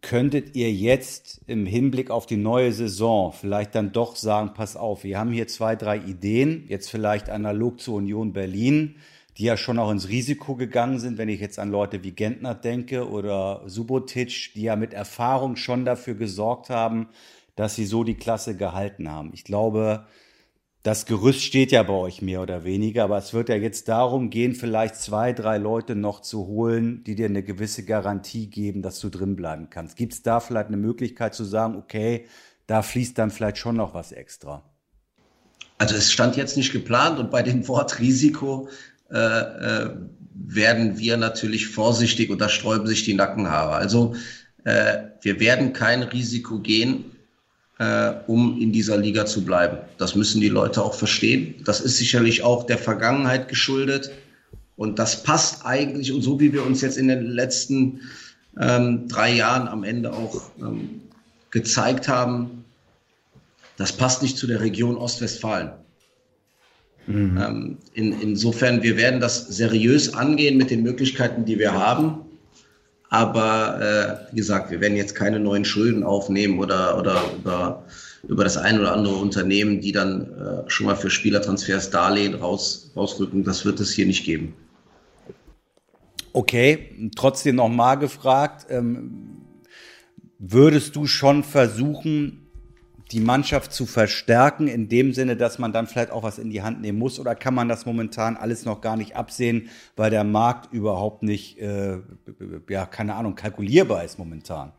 könntet ihr jetzt im Hinblick auf die neue Saison vielleicht dann doch sagen, pass auf, wir haben hier zwei, drei Ideen, jetzt vielleicht analog zur Union Berlin, die ja schon auch ins Risiko gegangen sind, wenn ich jetzt an Leute wie Gentner denke oder Subotic, die ja mit Erfahrung schon dafür gesorgt haben, dass sie so die Klasse gehalten haben. Ich glaube, das Gerüst steht ja bei euch mehr oder weniger, aber es wird ja jetzt darum gehen, vielleicht zwei, drei Leute noch zu holen, die dir eine gewisse Garantie geben, dass du drin bleiben kannst. Gibt es da vielleicht eine Möglichkeit zu sagen, okay, da fließt dann vielleicht schon noch was extra? Also es stand jetzt nicht geplant und bei dem Wort Risiko äh, äh, werden wir natürlich vorsichtig und da sträuben sich die Nackenhaare. Also äh, wir werden kein Risiko gehen, äh, um in dieser Liga zu bleiben. Das müssen die Leute auch verstehen. Das ist sicherlich auch der Vergangenheit geschuldet. Und das passt eigentlich, und so wie wir uns jetzt in den letzten ähm, drei Jahren am Ende auch ähm, gezeigt haben, das passt nicht zu der Region Ostwestfalen. Mhm. Ähm, in, insofern, wir werden das seriös angehen mit den Möglichkeiten, die wir haben. Aber äh, wie gesagt, wir werden jetzt keine neuen Schulden aufnehmen oder, oder über, über das ein oder andere Unternehmen, die dann äh, schon mal für Spielertransfers Darlehen raus, rausrücken. Das wird es hier nicht geben. Okay, trotzdem nochmal gefragt, ähm, würdest du schon versuchen, die Mannschaft zu verstärken, in dem Sinne, dass man dann vielleicht auch was in die Hand nehmen muss? Oder kann man das momentan alles noch gar nicht absehen, weil der Markt überhaupt nicht, äh, ja, keine Ahnung, kalkulierbar ist momentan?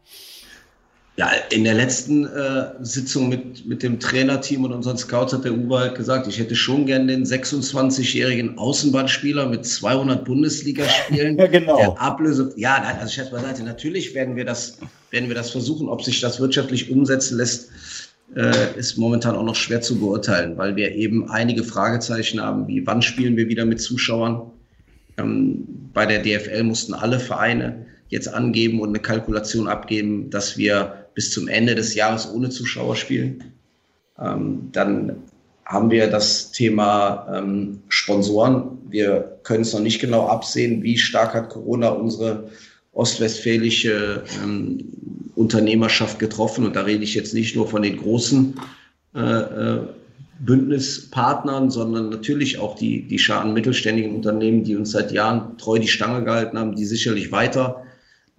Ja, in der letzten äh, Sitzung mit, mit dem Trainerteam und unseren Scouts hat der Uwe halt gesagt, ich hätte schon gern den 26-jährigen Außenbahnspieler mit 200 Bundesligaspielen. ja, genau. Der Ablöse, ja, also Scherz beiseite, natürlich werden wir das, werden wir das versuchen, ob sich das wirtschaftlich umsetzen lässt äh, ist momentan auch noch schwer zu beurteilen, weil wir eben einige Fragezeichen haben, wie wann spielen wir wieder mit Zuschauern. Ähm, bei der DFL mussten alle Vereine jetzt angeben und eine Kalkulation abgeben, dass wir bis zum Ende des Jahres ohne Zuschauer spielen. Ähm, dann haben wir das Thema ähm, Sponsoren. Wir können es noch nicht genau absehen, wie stark hat Corona unsere ostwestfälische ähm, Unternehmerschaft getroffen. Und da rede ich jetzt nicht nur von den großen äh, äh, Bündnispartnern, sondern natürlich auch die, die scharen mittelständigen Unternehmen, die uns seit Jahren treu die Stange gehalten haben, die sicherlich weiter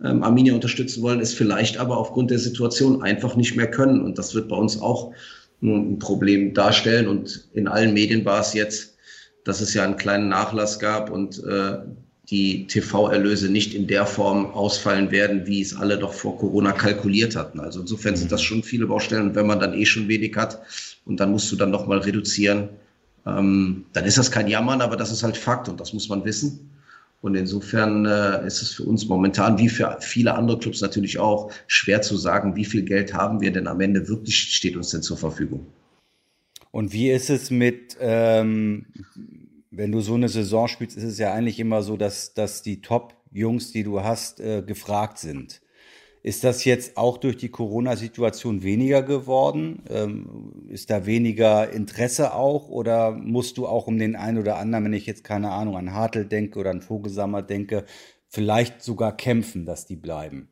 ähm, Arminia unterstützen wollen, es vielleicht aber aufgrund der Situation einfach nicht mehr können. Und das wird bei uns auch ein Problem darstellen. Und in allen Medien war es jetzt, dass es ja einen kleinen Nachlass gab und äh, die TV-Erlöse nicht in der Form ausfallen werden, wie es alle doch vor Corona kalkuliert hatten. Also insofern sind das schon viele Baustellen. Und wenn man dann eh schon wenig hat und dann musst du dann nochmal reduzieren, ähm, dann ist das kein Jammern, aber das ist halt Fakt und das muss man wissen. Und insofern äh, ist es für uns momentan, wie für viele andere Clubs natürlich auch, schwer zu sagen, wie viel Geld haben wir denn am Ende wirklich steht uns denn zur Verfügung. Und wie ist es mit ähm, wenn du so eine Saison spielst, ist es ja eigentlich immer so, dass, dass die Top-Jungs, die du hast, äh, gefragt sind. Ist das jetzt auch durch die Corona-Situation weniger geworden? Ähm, ist da weniger Interesse auch? Oder musst du auch um den einen oder anderen, wenn ich jetzt keine Ahnung an Hartl denke oder an Vogelsammer denke, vielleicht sogar kämpfen, dass die bleiben?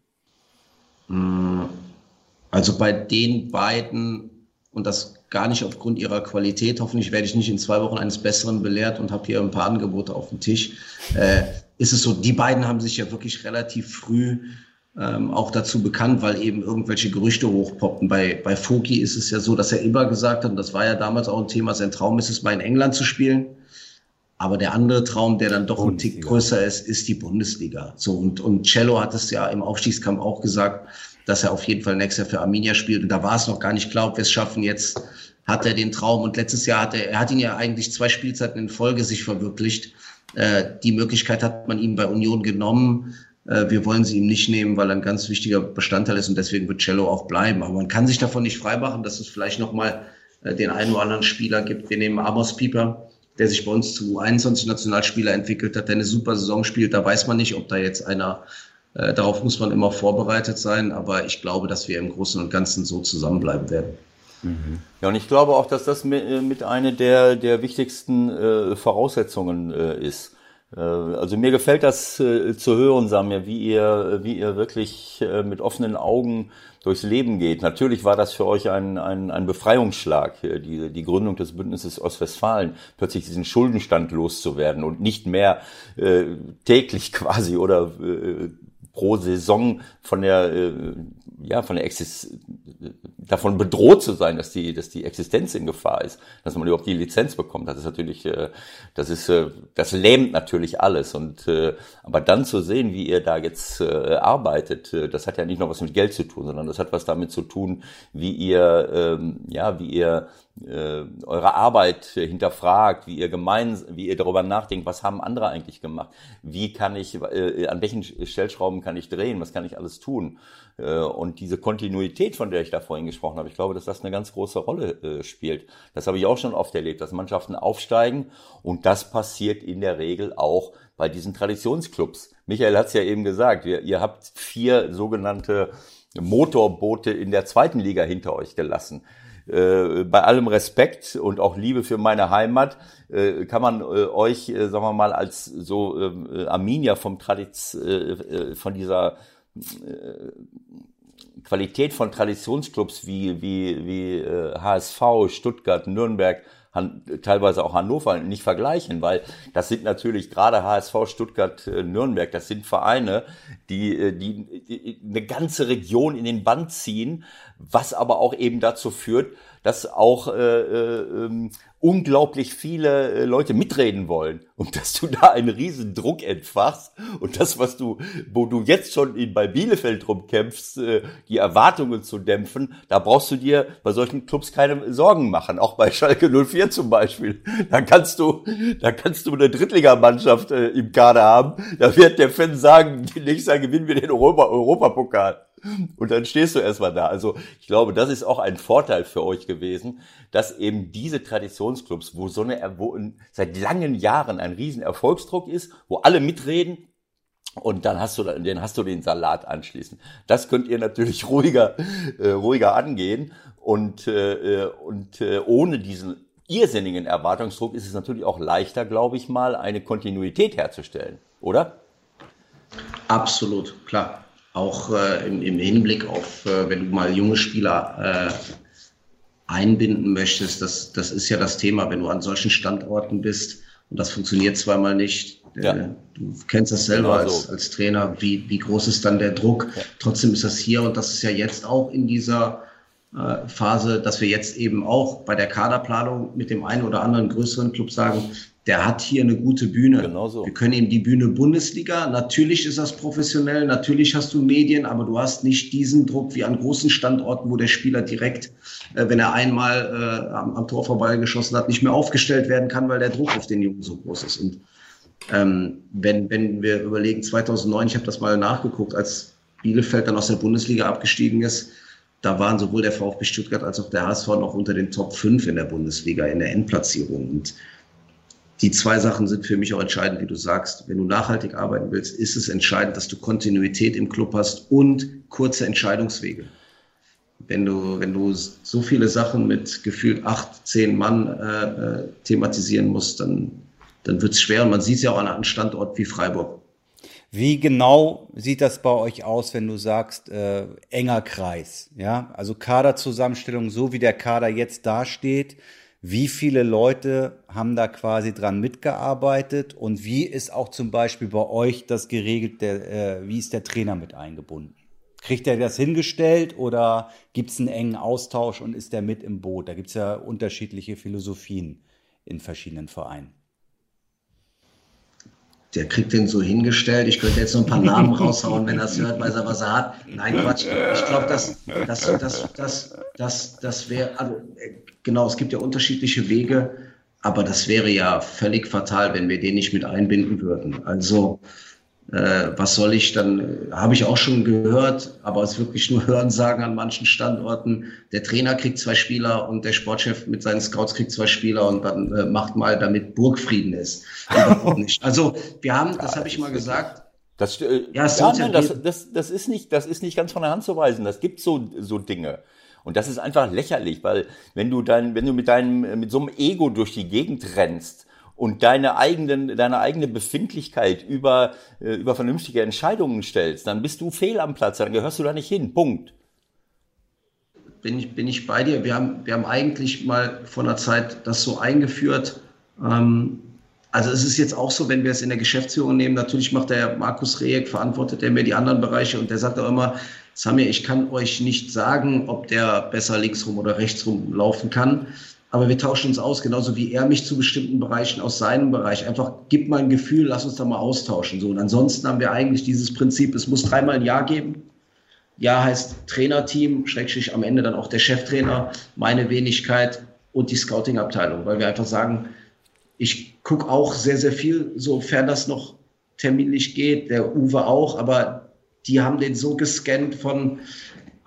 Also bei den beiden, und das gar nicht aufgrund ihrer Qualität. Hoffentlich werde ich nicht in zwei Wochen eines Besseren belehrt und habe hier ein paar Angebote auf dem Tisch. Äh, ist es so, die beiden haben sich ja wirklich relativ früh ähm, auch dazu bekannt, weil eben irgendwelche Gerüchte hochpoppen. Bei, bei Foki ist es ja so, dass er immer gesagt hat, und das war ja damals auch ein Thema, sein Traum ist es, mal in England zu spielen. Aber der andere Traum, der dann doch ein Tick größer ist, ist die Bundesliga. So, und, und Cello hat es ja im Aufstiegskampf auch gesagt, dass er auf jeden Fall nächstes Jahr für Arminia spielt. Und da war es noch gar nicht klar, ob wir es schaffen. Jetzt hat er den Traum. Und letztes Jahr hat er, er hat ihn ja eigentlich zwei Spielzeiten in Folge sich verwirklicht. Äh, die Möglichkeit hat man ihm bei Union genommen. Äh, wir wollen sie ihm nicht nehmen, weil er ein ganz wichtiger Bestandteil ist und deswegen wird Cello auch bleiben. Aber man kann sich davon nicht freimachen, dass es vielleicht nochmal äh, den einen oder anderen Spieler gibt. Wir nehmen Amos Pieper, der sich bei uns zu 21 Nationalspieler entwickelt hat, der eine super Saison spielt. Da weiß man nicht, ob da jetzt einer äh, darauf muss man immer vorbereitet sein, aber ich glaube, dass wir im Großen und Ganzen so zusammenbleiben werden. Mhm. Ja, und ich glaube auch, dass das mit, äh, einer der, der wichtigsten äh, Voraussetzungen äh, ist. Äh, also mir gefällt das zu hören, Samir, wie ihr, wie ihr wirklich mit offenen Augen durchs Leben geht. Natürlich war das für euch ein, ein, ein Befreiungsschlag, die, die Gründung des Bündnisses Ostwestfalen, plötzlich diesen Schuldenstand loszuwerden und nicht mehr äh, täglich quasi oder äh, pro Saison von der, äh, ja, von der Exis davon bedroht zu sein, dass die, dass die Existenz in Gefahr ist, dass man überhaupt die Lizenz bekommt. Das ist natürlich, äh, das ist, äh, das lähmt natürlich alles. Und äh, aber dann zu sehen, wie ihr da jetzt äh, arbeitet, äh, das hat ja nicht nur was mit Geld zu tun, sondern das hat was damit zu tun, wie ihr, ähm, ja, wie ihr äh, eure Arbeit hinterfragt, wie ihr gemein, wie ihr darüber nachdenkt, was haben andere eigentlich gemacht, wie kann ich, äh, an welchen Stellschrauben kann ich drehen, was kann ich alles tun. Äh, und diese Kontinuität, von der ich da vorhin gesprochen habe, ich glaube, dass das eine ganz große Rolle äh, spielt. Das habe ich auch schon oft erlebt, dass Mannschaften aufsteigen und das passiert in der Regel auch bei diesen Traditionsclubs. Michael hat es ja eben gesagt, ihr, habt vier sogenannte Motorboote in der zweiten Liga hinter euch gelassen. Äh, bei allem Respekt und auch Liebe für meine Heimat kann man euch, sagen wir mal, als so äh, Arminia vom Tradiz, von dieser Qualität von Traditionsclubs wie, wie, wie äh, HSV, Stuttgart, Nürnberg, Han teilweise auch Hannover nicht vergleichen, weil das sind natürlich gerade HSV, Stuttgart, äh, Nürnberg, das sind Vereine, die, äh, die, die eine ganze Region in den Band ziehen, was aber auch eben dazu führt, dass auch äh, äh, ähm, unglaublich viele äh, Leute mitreden wollen und dass du da einen riesen Druck entfachst und das, was du, wo du jetzt schon bei Bielefeld rumkämpfst, äh, die Erwartungen zu dämpfen, da brauchst du dir bei solchen Clubs keine Sorgen machen, auch bei Schalke 04 zum Beispiel. Da kannst du, da kannst du eine Drittligamannschaft äh, im Kader haben, da wird der Fan sagen, nächstes Jahr gewinnen wir den Europa, Europapokal. Und dann stehst du erstmal da. Also ich glaube, das ist auch ein Vorteil für euch gewesen, dass eben diese Traditionsclubs, wo so eine, wo seit langen Jahren ein riesen Erfolgsdruck ist, wo alle mitreden, und dann hast du den hast du den Salat anschließend. Das könnt ihr natürlich ruhiger äh, ruhiger angehen und äh, und äh, ohne diesen irrsinnigen Erwartungsdruck ist es natürlich auch leichter, glaube ich mal, eine Kontinuität herzustellen, oder? Absolut, klar auch äh, im, im, Hinblick auf, äh, wenn du mal junge Spieler äh, einbinden möchtest, das, das ist ja das Thema, wenn du an solchen Standorten bist und das funktioniert zweimal nicht. Äh, ja. Du kennst das selber genau als, so. als Trainer, wie, wie groß ist dann der Druck. Ja. Trotzdem ist das hier und das ist ja jetzt auch in dieser äh, Phase, dass wir jetzt eben auch bei der Kaderplanung mit dem einen oder anderen größeren Club sagen, der hat hier eine gute Bühne. Genau so. Wir können ihm die Bühne Bundesliga. Natürlich ist das professionell, natürlich hast du Medien, aber du hast nicht diesen Druck wie an großen Standorten, wo der Spieler direkt, äh, wenn er einmal äh, am, am, Tor vorbeigeschossen hat, nicht mehr aufgestellt werden kann, weil der Druck auf den Jungen so groß ist. Und ähm, wenn, wenn wir überlegen, 2009, ich habe das mal nachgeguckt, als Bielefeld dann aus der Bundesliga abgestiegen ist, da waren sowohl der VfB Stuttgart als auch der HSV noch unter den Top 5 in der Bundesliga in der Endplatzierung. Und die zwei Sachen sind für mich auch entscheidend, wie du sagst. Wenn du nachhaltig arbeiten willst, ist es entscheidend, dass du Kontinuität im Club hast und kurze Entscheidungswege. Wenn du, wenn du so viele Sachen mit gefühlt acht, zehn Mann äh, äh thematisieren musst, dann, dann wird es schwer. Und man sieht es ja auch an einem Standort wie Freiburg. Wie genau sieht das bei euch aus, wenn du sagst, äh, enger Kreis? Ja, also Kaderzusammenstellung, so wie der Kader jetzt dasteht, wie viele Leute haben da quasi dran mitgearbeitet und wie ist auch zum Beispiel bei euch das geregelt, der, äh, wie ist der Trainer mit eingebunden? Kriegt er das hingestellt oder gibt es einen engen Austausch und ist der mit im Boot? Da gibt es ja unterschiedliche Philosophien in verschiedenen Vereinen der kriegt den so hingestellt. Ich könnte jetzt noch ein paar Namen raushauen, wenn er es hört, weiß er, was er hat. Nein, Quatsch. Ich glaube, das, das, das, das, das, das wäre, also, genau, es gibt ja unterschiedliche Wege, aber das wäre ja völlig fatal, wenn wir den nicht mit einbinden würden. Also, äh, was soll ich dann, äh, habe ich auch schon gehört, aber es ist wirklich nur Hören sagen an manchen Standorten. Der Trainer kriegt zwei Spieler und der Sportchef mit seinen Scouts kriegt zwei Spieler und dann äh, macht mal, damit Burgfrieden ist. also wir haben, das habe ich mal gesagt. Das, äh, ja, ja nein, das, das, das, ist nicht, das ist nicht ganz von der Hand zu weisen. Das gibt so, so Dinge. Und das ist einfach lächerlich, weil wenn du dann, wenn du mit deinem, mit so einem Ego durch die Gegend rennst, und deine eigenen, deine eigene Befindlichkeit über, äh, über vernünftige Entscheidungen stellst, dann bist du fehl am Platz, dann gehörst du da nicht hin. Punkt. Bin ich, bin ich bei dir. Wir haben, wir haben eigentlich mal vor einer Zeit das so eingeführt. Ähm, also es ist jetzt auch so, wenn wir es in der Geschäftsführung nehmen, natürlich macht der Markus Rehek, verantwortet er mir die anderen Bereiche und der sagt auch immer, Samir, ich kann euch nicht sagen, ob der besser linksrum oder rechtsrum laufen kann. Aber wir tauschen uns aus, genauso wie er mich zu bestimmten Bereichen aus seinem Bereich. Einfach gib mal ein Gefühl, lass uns da mal austauschen. So, und ansonsten haben wir eigentlich dieses Prinzip, es muss dreimal ein Ja geben. Ja heißt Trainerteam, schrägstrich am Ende dann auch der Cheftrainer, meine Wenigkeit und die Scouting-Abteilung, weil wir einfach sagen, ich gucke auch sehr, sehr viel, sofern das noch terminlich geht, der Uwe auch, aber die haben den so gescannt von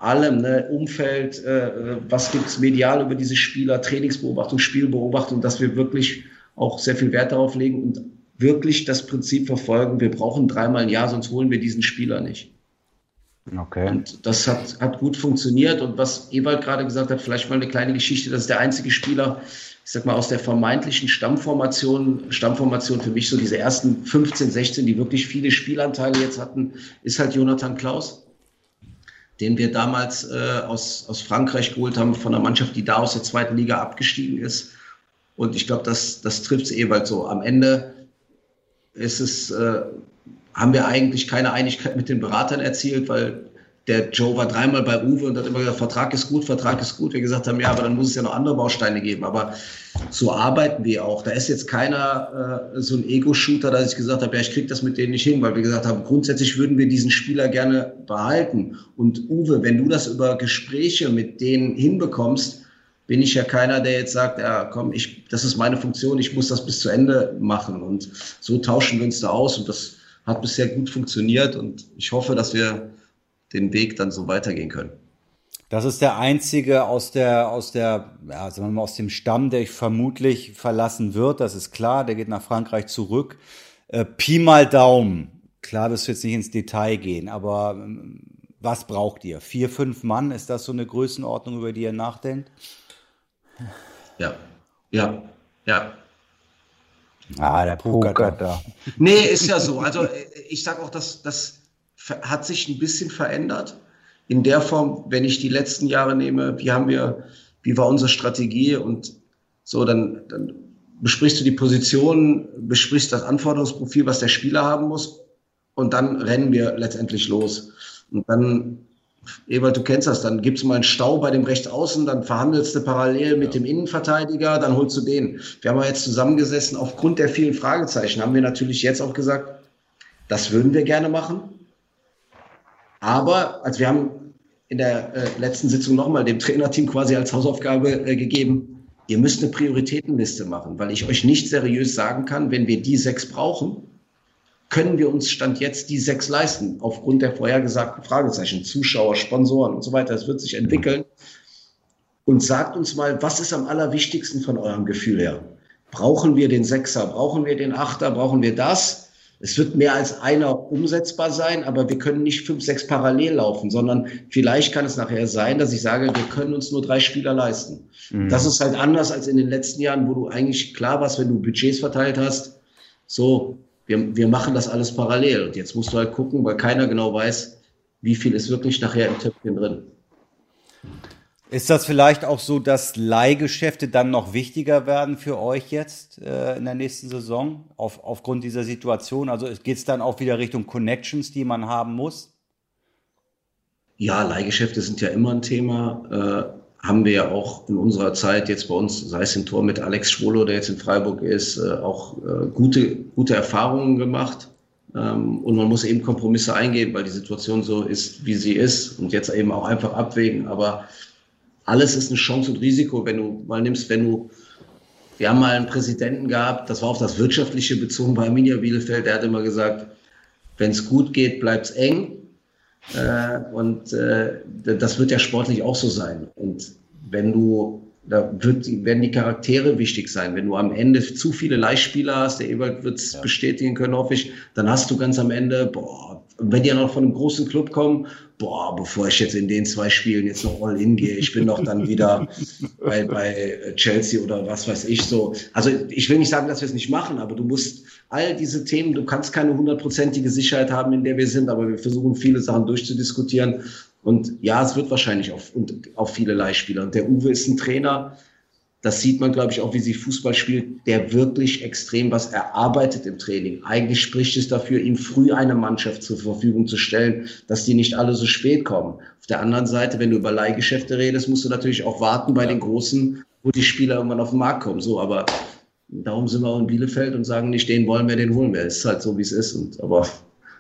allem, ne? Umfeld, äh, was gibt es medial über diese Spieler, Trainingsbeobachtung, Spielbeobachtung, dass wir wirklich auch sehr viel Wert darauf legen und wirklich das Prinzip verfolgen, wir brauchen dreimal ein Jahr, sonst holen wir diesen Spieler nicht. Okay. Und das hat, hat gut funktioniert. Und was Ewald gerade gesagt hat, vielleicht mal eine kleine Geschichte, das ist der einzige Spieler, ich sag mal, aus der vermeintlichen Stammformation, Stammformation für mich so diese ersten 15, 16, die wirklich viele Spielanteile jetzt hatten, ist halt Jonathan Klaus, den wir damals äh, aus, aus Frankreich geholt haben, von einer Mannschaft, die da aus der zweiten Liga abgestiegen ist. Und ich glaube, das, das trifft es Ewald so. Am Ende ist es, äh, haben wir eigentlich keine Einigkeit mit den Beratern erzielt, weil der Joe war dreimal bei Uwe und hat immer gesagt, Vertrag ist gut, Vertrag ist gut. Wir gesagt haben, ja, aber dann muss es ja noch andere Bausteine geben. Aber so arbeiten wir auch. Da ist jetzt keiner äh, so ein Ego-Shooter, dass ich gesagt habe, ja, ich kriege das mit denen nicht hin, weil wir gesagt haben, grundsätzlich würden wir diesen Spieler gerne behalten. Und Uwe, wenn du das über Gespräche mit denen hinbekommst, bin ich ja keiner, der jetzt sagt, ja, komm, ich, das ist meine Funktion, ich muss das bis zu Ende machen. Und so tauschen wir uns da aus und das hat bisher gut funktioniert und ich hoffe, dass wir den Weg dann so weitergehen können. Das ist der einzige aus der, aus der, ja, sagen wir mal, aus dem Stamm, der ich vermutlich verlassen wird. Das ist klar. Der geht nach Frankreich zurück. Äh, Pi mal Daumen. Klar, das wird jetzt nicht ins Detail gehen, aber ähm, was braucht ihr? Vier, fünf Mann? Ist das so eine Größenordnung, über die ihr nachdenkt? Ja, ja, ja. Ah, der Poker da. Nee, ist ja so. Also ich sage auch, dass das hat sich ein bisschen verändert. In der Form, wenn ich die letzten Jahre nehme, wie haben wir, wie war unsere Strategie und so, dann, dann besprichst du die Position, besprichst das Anforderungsprofil, was der Spieler haben muss und dann rennen wir letztendlich los. Und dann Ewald, du kennst das, dann gibt es mal einen Stau bei dem Rechtsaußen, dann verhandelst du parallel mit dem Innenverteidiger, dann holst du den. Wir haben ja jetzt zusammengesessen, aufgrund der vielen Fragezeichen haben wir natürlich jetzt auch gesagt, das würden wir gerne machen. Aber, also wir haben in der äh, letzten Sitzung nochmal dem Trainerteam quasi als Hausaufgabe äh, gegeben, ihr müsst eine Prioritätenliste machen, weil ich euch nicht seriös sagen kann, wenn wir die sechs brauchen, können wir uns Stand jetzt die sechs leisten, aufgrund der vorhergesagten Fragezeichen, Zuschauer, Sponsoren und so weiter. Es wird sich entwickeln. Und sagt uns mal, was ist am allerwichtigsten von eurem Gefühl her? Brauchen wir den Sechser? Brauchen wir den Achter? Brauchen wir das? Es wird mehr als einer umsetzbar sein, aber wir können nicht fünf, sechs parallel laufen, sondern vielleicht kann es nachher sein, dass ich sage, wir können uns nur drei Spieler leisten. Mhm. Das ist halt anders als in den letzten Jahren, wo du eigentlich klar warst, wenn du Budgets verteilt hast, so, wir, wir machen das alles parallel. Und jetzt musst du halt gucken, weil keiner genau weiß, wie viel ist wirklich nachher im Töpfchen drin. Ist das vielleicht auch so, dass Leihgeschäfte dann noch wichtiger werden für euch jetzt äh, in der nächsten Saison auf, aufgrund dieser Situation? Also geht es dann auch wieder Richtung Connections, die man haben muss? Ja, Leihgeschäfte sind ja immer ein Thema. Äh, haben wir ja auch in unserer Zeit jetzt bei uns, sei es im Tor mit Alex Schwolo, der jetzt in Freiburg ist, äh, auch äh, gute, gute Erfahrungen gemacht. Ähm, und man muss eben Kompromisse eingehen, weil die Situation so ist, wie sie ist und jetzt eben auch einfach abwägen. Aber alles ist eine Chance und Risiko, wenn du mal nimmst, wenn du, wir haben mal einen Präsidenten gehabt, das war auf das Wirtschaftliche bezogen bei Arminia Bielefeld, der hat immer gesagt, wenn es gut geht, bleibt es eng. Äh, und äh, das wird ja sportlich auch so sein. Und wenn du, da wird, werden die Charaktere wichtig sein. Wenn du am Ende zu viele Leihspieler hast, der Ewald wird es ja. bestätigen können, hoffe ich, dann hast du ganz am Ende, boah, wenn die ja noch von einem großen Club kommen, boah, bevor ich jetzt in den zwei Spielen jetzt noch all in gehe, ich bin doch dann wieder bei, bei Chelsea oder was weiß ich so. Also ich will nicht sagen, dass wir es nicht machen, aber du musst all diese Themen, du kannst keine hundertprozentige Sicherheit haben, in der wir sind, aber wir versuchen viele Sachen durchzudiskutieren. Und ja, es wird wahrscheinlich auf, auf viele Leihspieler. Und der Uwe ist ein Trainer, das sieht man, glaube ich, auch, wie sie Fußball spielt, der wirklich extrem was erarbeitet im Training. Eigentlich spricht es dafür, ihm früh eine Mannschaft zur Verfügung zu stellen, dass die nicht alle so spät kommen. Auf der anderen Seite, wenn du über Leihgeschäfte redest, musst du natürlich auch warten bei den Großen, wo die Spieler irgendwann auf den Markt kommen. So, aber darum sind wir auch in Bielefeld und sagen nicht, den wollen wir, den holen wir. Es ist halt so, wie es ist. Und, aber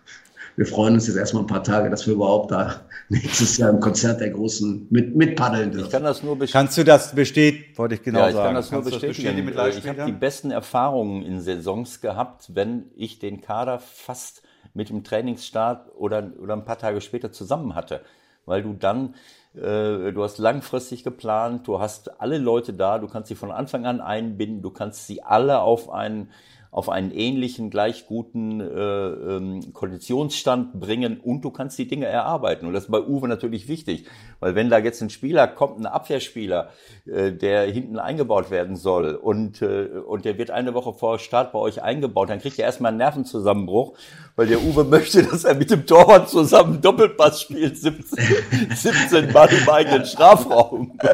wir freuen uns jetzt erstmal ein paar Tage, dass wir überhaupt da nächstes Jahr im Konzert der Großen mit, mitpaddeln dürfen. Ich kann das nur Kannst du das bestätigen? Wollte ich genau ja, ich sagen. Kann das nur bestätigen. Das bestätigen? ich habe die besten Erfahrungen in Saisons gehabt, wenn ich den Kader fast mit dem Trainingsstart oder, oder ein paar Tage später zusammen hatte. Weil du dann, äh, du hast langfristig geplant, du hast alle Leute da, du kannst sie von Anfang an einbinden, du kannst sie alle auf einen auf einen ähnlichen, gleich guten äh, ähm, Konditionsstand bringen und du kannst die Dinge erarbeiten. Und das ist bei Uwe natürlich wichtig, weil wenn da jetzt ein Spieler kommt, ein Abwehrspieler, äh, der hinten eingebaut werden soll und, äh, und der wird eine Woche vor Start bei euch eingebaut, dann kriegt er erstmal einen Nervenzusammenbruch, weil der Uwe möchte, dass er mit dem Torwart zusammen Doppelpass spielt, 17, 17 Mal im eigenen Strafraum.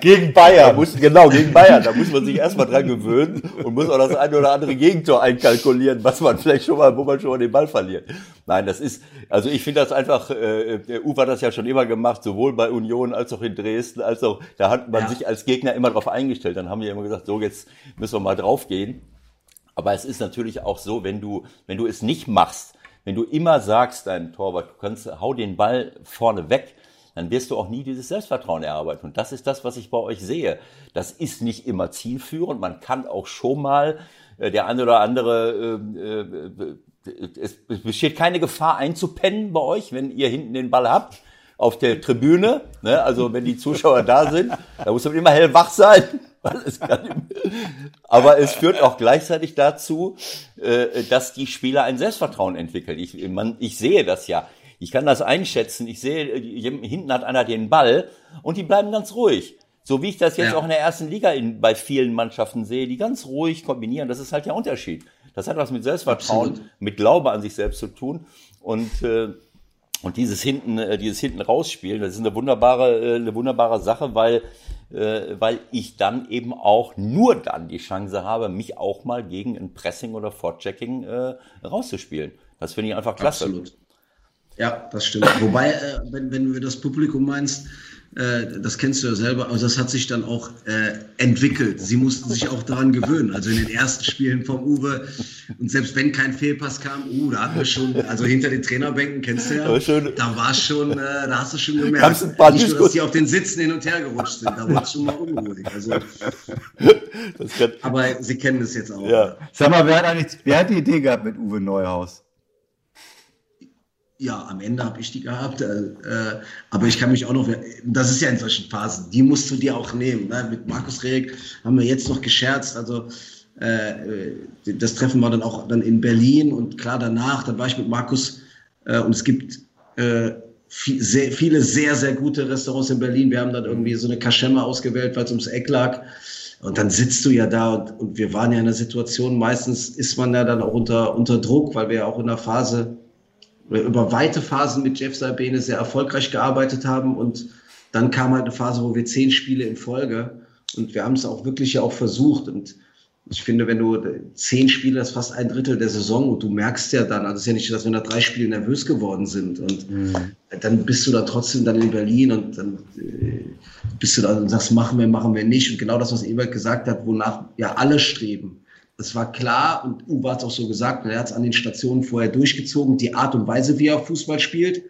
gegen Bayern. Muss, genau, gegen Bayern. Da muss man sich erstmal dran gewöhnen und muss auch das eine oder andere Gegentor einkalkulieren, was man vielleicht schon mal, wo man schon mal den Ball verliert. Nein, das ist, also ich finde das einfach, äh, der Uwe hat das ja schon immer gemacht, sowohl bei Union als auch in Dresden, als auch, da hat man ja. sich als Gegner immer drauf eingestellt. Dann haben wir immer gesagt, so jetzt müssen wir mal draufgehen. Aber es ist natürlich auch so, wenn du, wenn du es nicht machst, wenn du immer sagst, dein Torwart, du kannst, hau den Ball vorne weg, dann wirst du auch nie dieses Selbstvertrauen erarbeiten. Und das ist das, was ich bei euch sehe. Das ist nicht immer zielführend. Man kann auch schon mal äh, der eine oder andere, äh, äh, es besteht keine Gefahr einzupennen bei euch, wenn ihr hinten den Ball habt auf der Tribüne. Ne? Also wenn die Zuschauer da sind, da muss man immer hellwach sein. Aber es führt auch gleichzeitig dazu, äh, dass die Spieler ein Selbstvertrauen entwickeln. Ich, man, ich sehe das ja. Ich kann das einschätzen. Ich sehe, äh, hinten hat einer den Ball und die bleiben ganz ruhig. So wie ich das jetzt ja. auch in der ersten Liga in, bei vielen Mannschaften sehe, die ganz ruhig kombinieren. Das ist halt der Unterschied. Das hat was mit Selbstvertrauen, Absolut. mit Glaube an sich selbst zu tun. Und, äh, und dieses hinten, äh, dieses hinten rausspielen, das ist eine wunderbare, äh, eine wunderbare Sache, weil, äh, weil ich dann eben auch nur dann die Chance habe, mich auch mal gegen ein Pressing oder Fortchecking äh, rauszuspielen. Das finde ich einfach klasse. Absolut. Ja, das stimmt. Wobei, äh, wenn, wenn du das Publikum meinst, äh, das kennst du ja selber, also das hat sich dann auch äh, entwickelt. Sie mussten sich auch daran gewöhnen. Also in den ersten Spielen vom Uwe und selbst wenn kein Fehlpass kam, uh, da hatten wir schon, also hinter den Trainerbänken kennst du ja, da war schon, äh, da hast du schon gemerkt, ein paar nicht nur, dass die auf den Sitzen hin und her gerutscht sind, da war es schon mal unruhig. Also, aber sie kennen es jetzt auch. Ja. Sag mal, wer hat eigentlich, wer hat die Idee gehabt mit Uwe Neuhaus? Ja, am Ende habe ich die gehabt. Äh, äh, aber ich kann mich auch noch, das ist ja in solchen Phasen, die musst du dir auch nehmen. Ne? Mit Markus Reg haben wir jetzt noch gescherzt. Also äh, das Treffen war dann auch dann in Berlin und klar danach, dann war ich mit Markus äh, und es gibt äh, viel, sehr, viele sehr, sehr gute Restaurants in Berlin. Wir haben dann irgendwie so eine Kaschemme ausgewählt, weil es ums Eck lag. Und dann sitzt du ja da und, und wir waren ja in einer Situation, meistens ist man ja dann auch unter, unter Druck, weil wir ja auch in einer Phase über weite Phasen mit Jeff Sabene sehr erfolgreich gearbeitet haben. Und dann kam halt eine Phase, wo wir zehn Spiele in Folge. Und wir haben es auch wirklich ja auch versucht. Und ich finde, wenn du zehn Spiele, das ist fast ein Drittel der Saison. Und du merkst ja dann, also es ist ja nicht, dass wir nach drei Spielen nervös geworden sind. Und mhm. dann bist du da trotzdem dann in Berlin und dann äh, bist du da und sagst, machen wir, machen wir nicht. Und genau das, was Ebert gesagt hat, wonach ja alle streben es war klar, und Uwe hat es auch so gesagt, er hat es an den Stationen vorher durchgezogen, die Art und Weise, wie er Fußball spielt.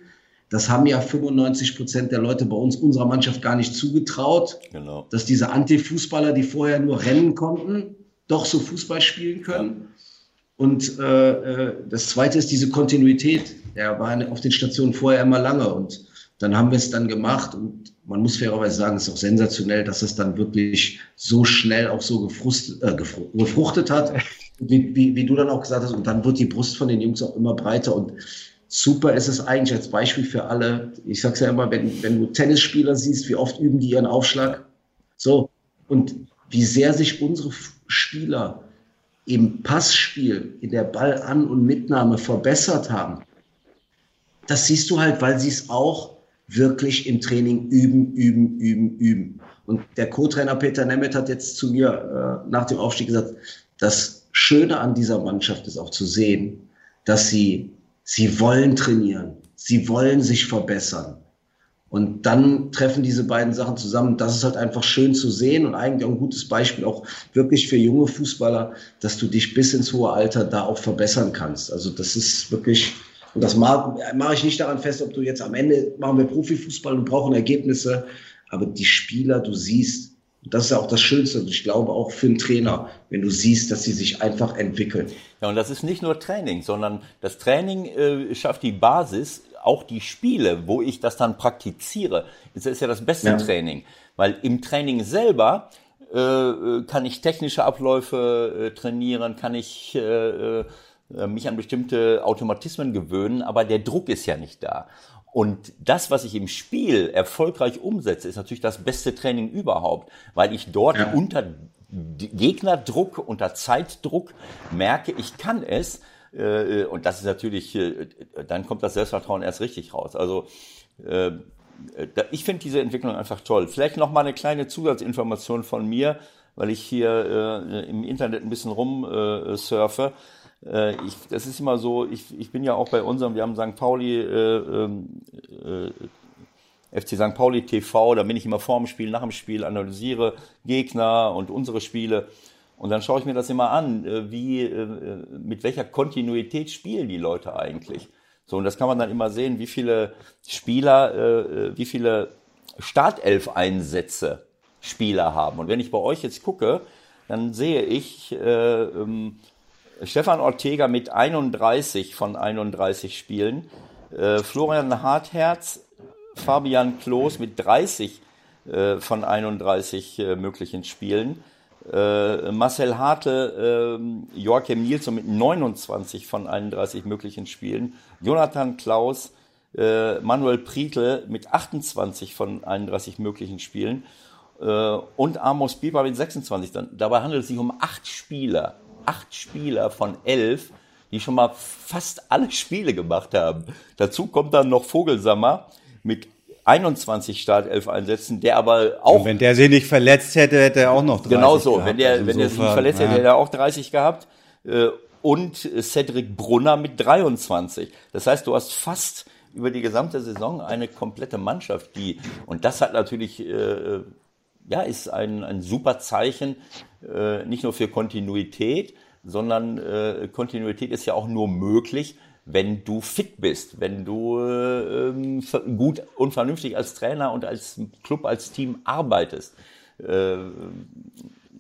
Das haben ja 95 Prozent der Leute bei uns, unserer Mannschaft, gar nicht zugetraut, genau. dass diese Anti-Fußballer, die vorher nur rennen konnten, doch so Fußball spielen können. Ja. Und äh, äh das Zweite ist diese Kontinuität. Er war auf den Stationen vorher immer lange und dann haben wir es dann gemacht und man muss fairerweise sagen, es ist auch sensationell, dass es dann wirklich so schnell auch so äh, gefruchtet hat, wie, wie, wie, du dann auch gesagt hast. Und dann wird die Brust von den Jungs auch immer breiter. Und super ist es eigentlich als Beispiel für alle. Ich sag's ja immer, wenn, wenn du Tennisspieler siehst, wie oft üben die ihren Aufschlag. So. Und wie sehr sich unsere Spieler im Passspiel, in der Ballan- und Mitnahme verbessert haben. Das siehst du halt, weil sie es auch wirklich im Training üben, üben, üben, üben. Und der Co-Trainer Peter Nemeth hat jetzt zu mir äh, nach dem Aufstieg gesagt, das Schöne an dieser Mannschaft ist auch zu sehen, dass sie, sie wollen trainieren, sie wollen sich verbessern. Und dann treffen diese beiden Sachen zusammen. Das ist halt einfach schön zu sehen und eigentlich auch ein gutes Beispiel auch wirklich für junge Fußballer, dass du dich bis ins hohe Alter da auch verbessern kannst. Also das ist wirklich, und das mache mach ich nicht daran fest, ob du jetzt am Ende machen wir Profifußball und brauchen Ergebnisse. Aber die Spieler, du siehst, das ist ja auch das Schönste. Und ich glaube auch für einen Trainer, wenn du siehst, dass sie sich einfach entwickeln. Ja, und das ist nicht nur Training, sondern das Training äh, schafft die Basis, auch die Spiele, wo ich das dann praktiziere. Das ist ja das beste ja. Training. Weil im Training selber äh, äh kann ich technische Abläufe äh, trainieren, kann ich äh, äh, mich an bestimmte Automatismen gewöhnen, aber der Druck ist ja nicht da. Und das, was ich im Spiel erfolgreich umsetze, ist natürlich das beste Training überhaupt, weil ich dort ja. unter Gegnerdruck, unter Zeitdruck merke, ich kann es. Äh, und das ist natürlich, äh, dann kommt das Selbstvertrauen erst richtig raus. Also äh, ich finde diese Entwicklung einfach toll. Vielleicht noch mal eine kleine Zusatzinformation von mir, weil ich hier im Internet ein bisschen rumsurfe. Äh, ich, das ist immer so, ich, ich bin ja auch bei unserem, wir haben St. Pauli, äh, ähm, äh, FC St. Pauli TV, da bin ich immer vor dem Spiel, nach dem Spiel, analysiere Gegner und unsere Spiele. Und dann schaue ich mir das immer an, äh, wie, äh, mit welcher Kontinuität spielen die Leute eigentlich. So, und das kann man dann immer sehen, wie viele Spieler, äh, wie viele Startelf-Einsätze Spieler haben. Und wenn ich bei euch jetzt gucke, dann sehe ich, äh, ähm, Stefan Ortega mit 31 von 31 Spielen, äh, Florian Hartherz, Fabian Klos mit 30 äh, von 31 äh, möglichen Spielen, äh, Marcel Hartle, äh, Joachim Nielsen mit 29 von 31 möglichen Spielen, Jonathan Klaus, äh, Manuel Prietl mit 28 von 31 möglichen Spielen. Und Amos Bieber mit 26. Dabei handelt es sich um acht Spieler acht Spieler von elf, die schon mal fast alle Spiele gemacht haben. Dazu kommt dann noch Vogelsammer mit 21 Startelf-Einsätzen, der aber auch. Und wenn der sich nicht verletzt hätte, hätte er auch noch 30 Genau so. Gehabt. Wenn der, also wenn der sich nicht verletzt hätte, ja. hätte er auch 30 gehabt. Äh, und Cedric Brunner mit 23. Das heißt, du hast fast über die gesamte Saison eine komplette Mannschaft, die, und das hat natürlich, äh, ja, ist ein, ein super Zeichen, äh, nicht nur für Kontinuität, sondern äh, Kontinuität ist ja auch nur möglich, wenn du fit bist, wenn du äh, ähm, gut und vernünftig als Trainer und als Club, als Team arbeitest. Äh,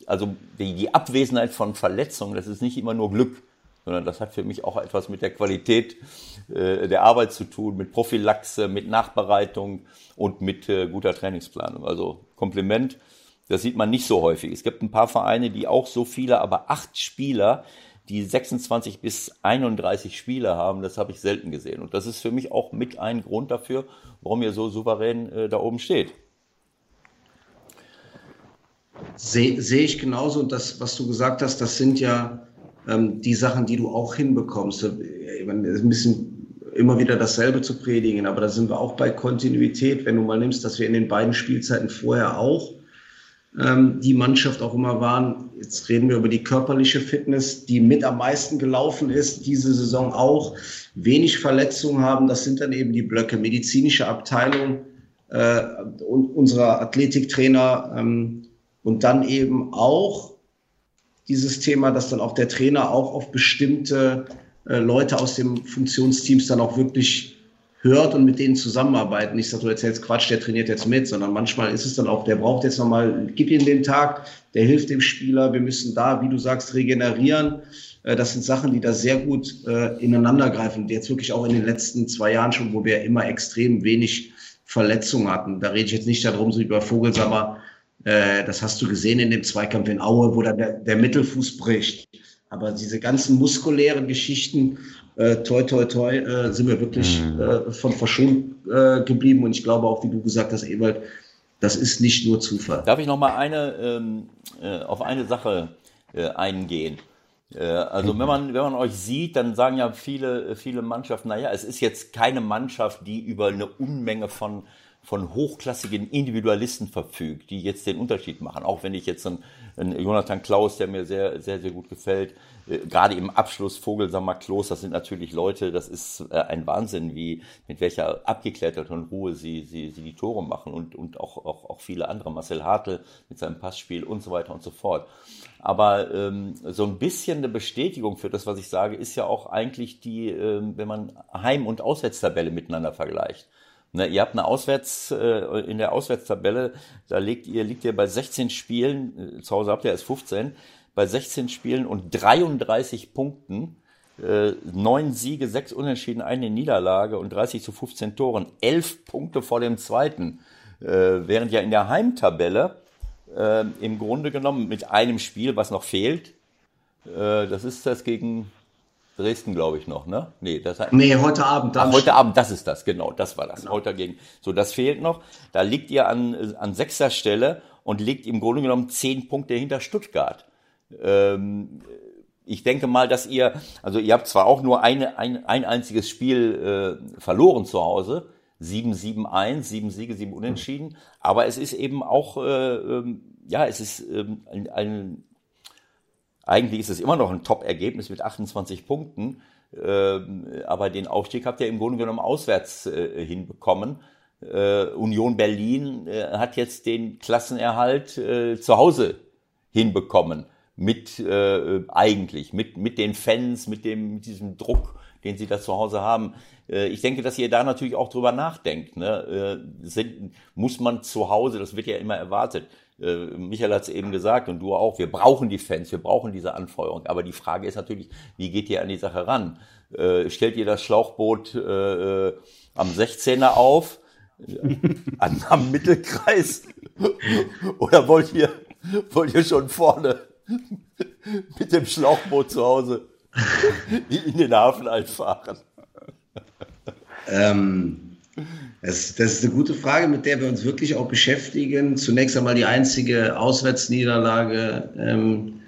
also die, die Abwesenheit von Verletzungen, das ist nicht immer nur Glück, sondern das hat für mich auch etwas mit der Qualität äh, der Arbeit zu tun, mit Prophylaxe, mit Nachbereitung und mit äh, guter Trainingsplanung. Also Kompliment das sieht man nicht so häufig. Es gibt ein paar Vereine, die auch so viele, aber acht Spieler, die 26 bis 31 Spieler haben, das habe ich selten gesehen. Und das ist für mich auch mit ein Grund dafür, warum ihr so souverän äh, da oben steht. Sehe seh ich genauso. Und das, was du gesagt hast, das sind ja ähm, die Sachen, die du auch hinbekommst. Äh, ein bisschen immer wieder dasselbe zu predigen, aber da sind wir auch bei Kontinuität. Wenn du mal nimmst, dass wir in den beiden Spielzeiten vorher auch ähm, die Mannschaft auch immer waren. Jetzt reden wir über die körperliche Fitness, die mit am meisten gelaufen ist, diese Saison auch. Wenig Verletzungen haben, das sind dann eben die Blöcke medizinische Abteilung äh, und unserer Athletiktrainer ähm, und dann eben auch dieses Thema, dass dann auch der Trainer auch auf bestimmte äh, Leute aus dem Funktionsteams dann auch wirklich hört und mit denen zusammenarbeiten. Nicht, dass du erzählst, Quatsch, der trainiert jetzt mit, sondern manchmal ist es dann auch, der braucht jetzt nochmal, gib ihm den Tag, der hilft dem Spieler, wir müssen da, wie du sagst, regenerieren. Äh, das sind Sachen, die da sehr gut äh, ineinander. Jetzt wirklich auch in den letzten zwei Jahren schon, wo wir immer extrem wenig Verletzungen hatten. Da rede ich jetzt nicht darum, so über Vogelsammer, äh, das hast du gesehen in dem Zweikampf in Aue, wo dann der, der Mittelfuß bricht. Aber diese ganzen muskulären Geschichten, äh, toi, toi, toi, äh, sind wir wirklich mhm. äh, von verschont äh, geblieben. Und ich glaube auch, wie du gesagt hast, Ewald, das ist nicht nur Zufall. Darf ich noch mal eine, ähm, äh, auf eine Sache äh, eingehen? Äh, also wenn man, wenn man euch sieht, dann sagen ja viele, viele Mannschaften, naja, es ist jetzt keine Mannschaft, die über eine Unmenge von von hochklassigen Individualisten verfügt, die jetzt den Unterschied machen. Auch wenn ich jetzt einen Jonathan Klaus, der mir sehr, sehr, sehr gut gefällt, äh, gerade im Abschluss Vogelsammer Klos, das sind natürlich Leute, das ist äh, ein Wahnsinn, wie mit welcher abgeklärten Ruhe sie, sie, sie die Tore machen und, und auch, auch, auch viele andere, Marcel Hartl mit seinem Passspiel und so weiter und so fort. Aber ähm, so ein bisschen eine Bestätigung für das, was ich sage, ist ja auch eigentlich die, ähm, wenn man Heim- und Auswärtstabelle miteinander vergleicht. Ne, ihr habt eine Auswärts, äh, in der Auswärtstabelle, da liegt ihr, liegt ihr bei 16 Spielen, äh, zu Hause habt ihr erst 15, bei 16 Spielen und 33 Punkten, äh, neun Siege, sechs Unentschieden, eine Niederlage und 30 zu 15 Toren, elf Punkte vor dem zweiten. Äh, während ja in der Heimtabelle äh, im Grunde genommen mit einem Spiel, was noch fehlt, äh, das ist das gegen Dresden, glaube ich, noch, ne? Nee, das hat, nee heute Abend. Ach, heute Abend, das ist das, genau, das war das. Genau. Heute dagegen. So, das fehlt noch. Da liegt ihr an, an sechster Stelle und liegt im Grunde genommen zehn Punkte hinter Stuttgart. Ähm, ich denke mal, dass ihr, also ihr habt zwar auch nur eine, ein, ein einziges Spiel äh, verloren zu Hause, 7-7-1, sieben Siege, sieben Unentschieden, aber es ist eben auch, äh, ähm, ja, es ist ähm, ein, ein eigentlich ist es immer noch ein Top-Ergebnis mit 28 Punkten, ähm, aber den Aufstieg habt ihr im Grunde genommen auswärts äh, hinbekommen. Äh, Union Berlin äh, hat jetzt den Klassenerhalt zu Hause hinbekommen mit eigentlich mit mit den Fans, mit dem mit diesem Druck, den sie da zu Hause haben. ich denke, dass ihr da natürlich auch drüber nachdenkt. Ne? sind, muss man zu Hause, das wird ja immer erwartet, äh, Michael hat es eben gesagt und du auch, wir brauchen die Fans, wir brauchen diese Anfeuerung. Aber die Frage ist natürlich, wie geht ihr an die Sache ran? Äh, stellt ihr das Schlauchboot äh, äh am 16er auf, an, am Mittelkreis? Oder wollt ihr, wollt ihr schon vorne mit dem Schlauchboot zu Hause in den Hafen einfahren? Ähm, das, das, ist eine gute Frage, mit der wir uns wirklich auch beschäftigen. Zunächst einmal die einzige Auswärtsniederlage ähm,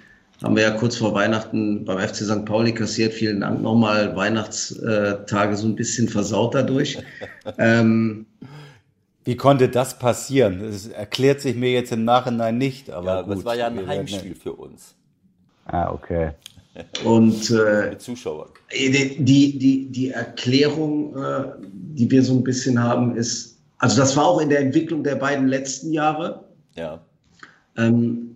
haben wir ja kurz vor Weihnachten beim FC St. Pauli kassiert. Vielen Dank nochmal. Weihnachtstage so ein bisschen versaut dadurch. ähm, Wie konnte das passieren? Das erklärt sich mir jetzt im Nachhinein nicht. Aber ja, gut, das war ja ein Heimspiel für uns. Ah, okay. Und äh, Zuschauer. Die, die, die Erklärung, äh, die wir so ein bisschen haben, ist, also das war auch in der Entwicklung der beiden letzten Jahre. Ja. Ähm,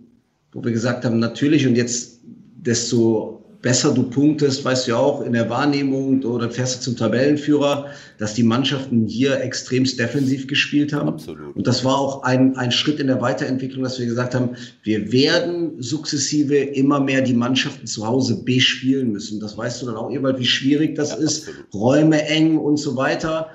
wo wir gesagt haben, natürlich und jetzt desto besser du punktest, weißt du ja auch in der Wahrnehmung oder fährst du zum Tabellenführer, dass die Mannschaften hier extremst defensiv gespielt haben. Absolut. Und das war auch ein, ein Schritt in der Weiterentwicklung, dass wir gesagt haben, wir werden sukzessive immer mehr die Mannschaften zu Hause bespielen müssen. Das weißt du dann auch, Ewald, wie schwierig das ja, ist. Absolut. Räume eng und so weiter.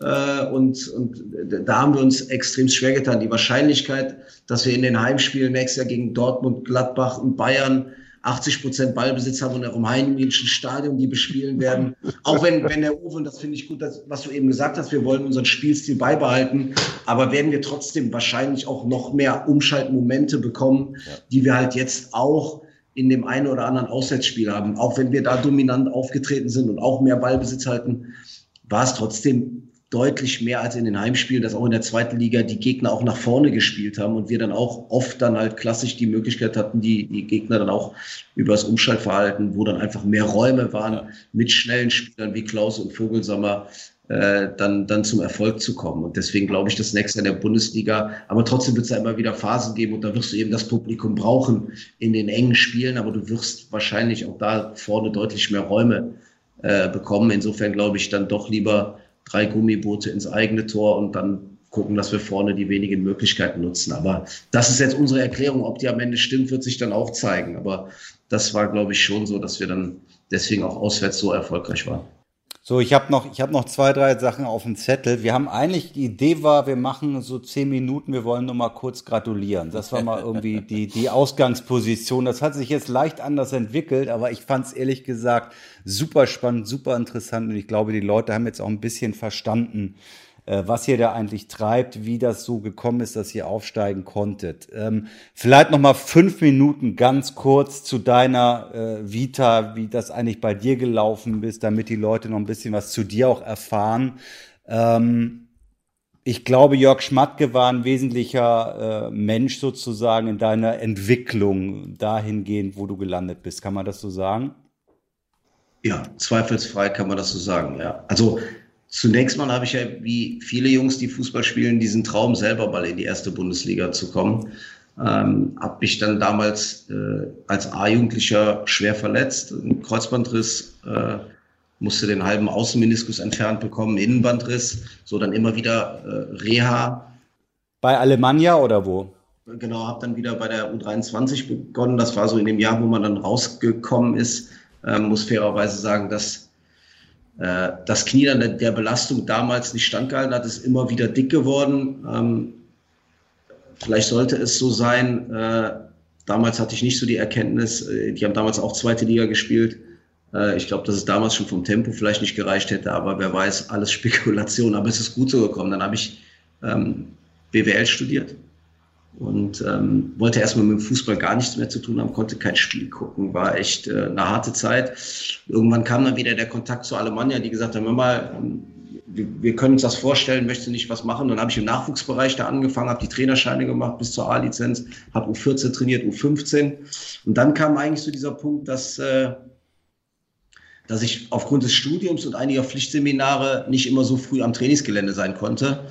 Äh, und, und da haben wir uns extrem schwer getan. Die Wahrscheinlichkeit, dass wir in den Heimspielen nächstes Jahr gegen Dortmund, Gladbach und Bayern 80 Prozent Ballbesitz haben und auch im Heimischen Stadion die bespielen werden. Auch wenn, wenn der Uwe, und das finde ich gut, dass, was du eben gesagt hast, wir wollen unseren Spielstil beibehalten, aber werden wir trotzdem wahrscheinlich auch noch mehr Umschaltmomente bekommen, ja. die wir halt jetzt auch in dem einen oder anderen Auswärtsspiel haben. Auch wenn wir da dominant aufgetreten sind und auch mehr Ballbesitz halten, war es trotzdem deutlich mehr als in den Heimspielen, dass auch in der zweiten Liga die Gegner auch nach vorne gespielt haben und wir dann auch oft dann halt klassisch die Möglichkeit hatten, die, die Gegner dann auch über das Umschaltverhalten, wo dann einfach mehr Räume waren, mit schnellen Spielern wie Klaus und Vogelsammer äh, dann, dann zum Erfolg zu kommen. Und deswegen glaube ich, das nächste in der Bundesliga, aber trotzdem wird es da immer wieder Phasen geben und da wirst du eben das Publikum brauchen in den engen Spielen, aber du wirst wahrscheinlich auch da vorne deutlich mehr Räume äh, bekommen. Insofern glaube ich dann doch lieber drei Gummiboote ins eigene Tor und dann gucken, dass wir vorne die wenigen Möglichkeiten nutzen. Aber das ist jetzt unsere Erklärung. Ob die am Ende stimmt, wird sich dann auch zeigen. Aber das war, glaube ich, schon so, dass wir dann deswegen auch auswärts so erfolgreich waren. So, ich habe noch, ich habe noch zwei, drei Sachen auf dem Zettel. Wir haben eigentlich, die Idee war, wir machen so zehn Minuten, wir wollen nur mal kurz gratulieren. Das war mal irgendwie die, die Ausgangsposition. Das hat sich jetzt leicht anders entwickelt, aber ich fand es ehrlich gesagt super spannend, super interessant und ich glaube, die Leute haben jetzt auch ein bisschen verstanden, was ihr da eigentlich treibt, wie das so gekommen ist, dass ihr aufsteigen konntet. Ähm, vielleicht noch mal fünf Minuten ganz kurz zu deiner äh, Vita, wie das eigentlich bei dir gelaufen ist, damit die Leute noch ein bisschen was zu dir auch erfahren. Ähm, ich glaube, Jörg Schmatke war ein wesentlicher äh, Mensch sozusagen in deiner Entwicklung dahingehend, wo du gelandet bist. Kann man das so sagen? Ja, zweifelsfrei kann man das so sagen, ja. Also Zunächst mal habe ich ja, wie viele Jungs, die Fußball spielen, diesen Traum selber mal in die erste Bundesliga zu kommen. Ähm, habe mich dann damals äh, als A-Jugendlicher schwer verletzt, einen Kreuzbandriss, äh, musste den halben Außenmeniskus entfernt bekommen, Innenbandriss, so dann immer wieder äh, Reha. Bei Alemannia oder wo? Genau, habe dann wieder bei der U23 begonnen. Das war so in dem Jahr, wo man dann rausgekommen ist. Ähm, muss fairerweise sagen, dass das Knie dann der Belastung damals nicht standgehalten hat, ist immer wieder dick geworden. Ähm, vielleicht sollte es so sein. Äh, damals hatte ich nicht so die Erkenntnis. Äh, die haben damals auch zweite Liga gespielt. Äh, ich glaube, dass es damals schon vom Tempo vielleicht nicht gereicht hätte, aber wer weiß, alles Spekulation. Aber es ist gut so gekommen. Dann habe ich ähm, BWL studiert und ähm, wollte erstmal mit dem Fußball gar nichts mehr zu tun haben, konnte kein Spiel gucken, war echt äh, eine harte Zeit. Irgendwann kam dann wieder der Kontakt zu Alemannia, die gesagt haben, mal, ähm, wir, wir können uns das vorstellen, möchte nicht was machen. Dann habe ich im Nachwuchsbereich da angefangen, habe die Trainerscheine gemacht bis zur A-Lizenz, habe U14 trainiert, U15. Und dann kam eigentlich so dieser Punkt, dass, äh, dass ich aufgrund des Studiums und einiger Pflichtseminare nicht immer so früh am Trainingsgelände sein konnte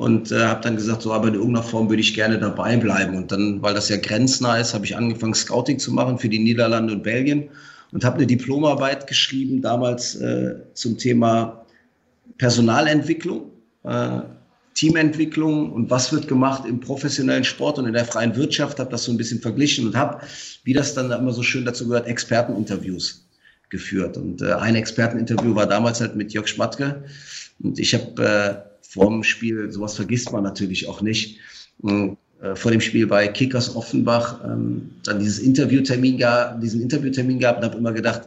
und äh, habe dann gesagt, so aber in irgendeiner Form würde ich gerne dabei bleiben. Und dann, weil das ja grenznah ist, habe ich angefangen, Scouting zu machen für die Niederlande und Belgien und habe eine Diplomarbeit geschrieben, damals äh, zum Thema Personalentwicklung, äh, Teamentwicklung und was wird gemacht im professionellen Sport und in der freien Wirtschaft, habe das so ein bisschen verglichen und habe, wie das dann immer so schön dazu gehört, Experteninterviews geführt. Und äh, ein Experteninterview war damals halt mit Jörg Schmatke. Und ich habe vor dem Spiel, sowas vergisst man natürlich auch nicht. Äh, vor dem Spiel bei Kickers Offenbach ähm, dann dieses Interviewtermin gab, diesen Interviewtermin gab und habe immer gedacht,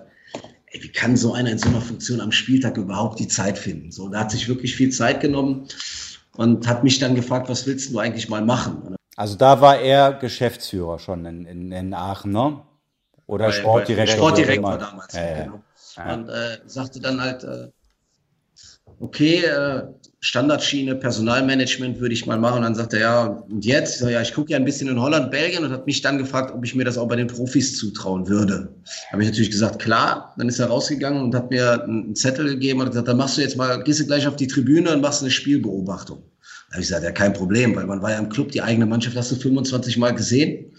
ey, wie kann so einer in so einer Funktion am Spieltag überhaupt die Zeit finden? So, da hat sich wirklich viel Zeit genommen und hat mich dann gefragt, was willst du eigentlich mal machen? Also da war er Geschäftsführer schon in, in, in Aachen, ne? Oder Sportdirektor? Sportdirektor damals, ja, ja. genau. Ja. Und äh, sagte dann halt, äh, okay, äh, Standardschiene, Personalmanagement würde ich mal machen. Und dann sagt er, ja, und jetzt? So, ja, ich gucke ja ein bisschen in Holland, Belgien und hat mich dann gefragt, ob ich mir das auch bei den Profis zutrauen würde. Habe ich natürlich gesagt, klar. Dann ist er rausgegangen und hat mir einen Zettel gegeben und gesagt, dann machst du jetzt mal, gehst du gleich auf die Tribüne und machst eine Spielbeobachtung. Da habe ich gesagt, ja, kein Problem, weil man war ja im Club, die eigene Mannschaft hast du 25 Mal gesehen.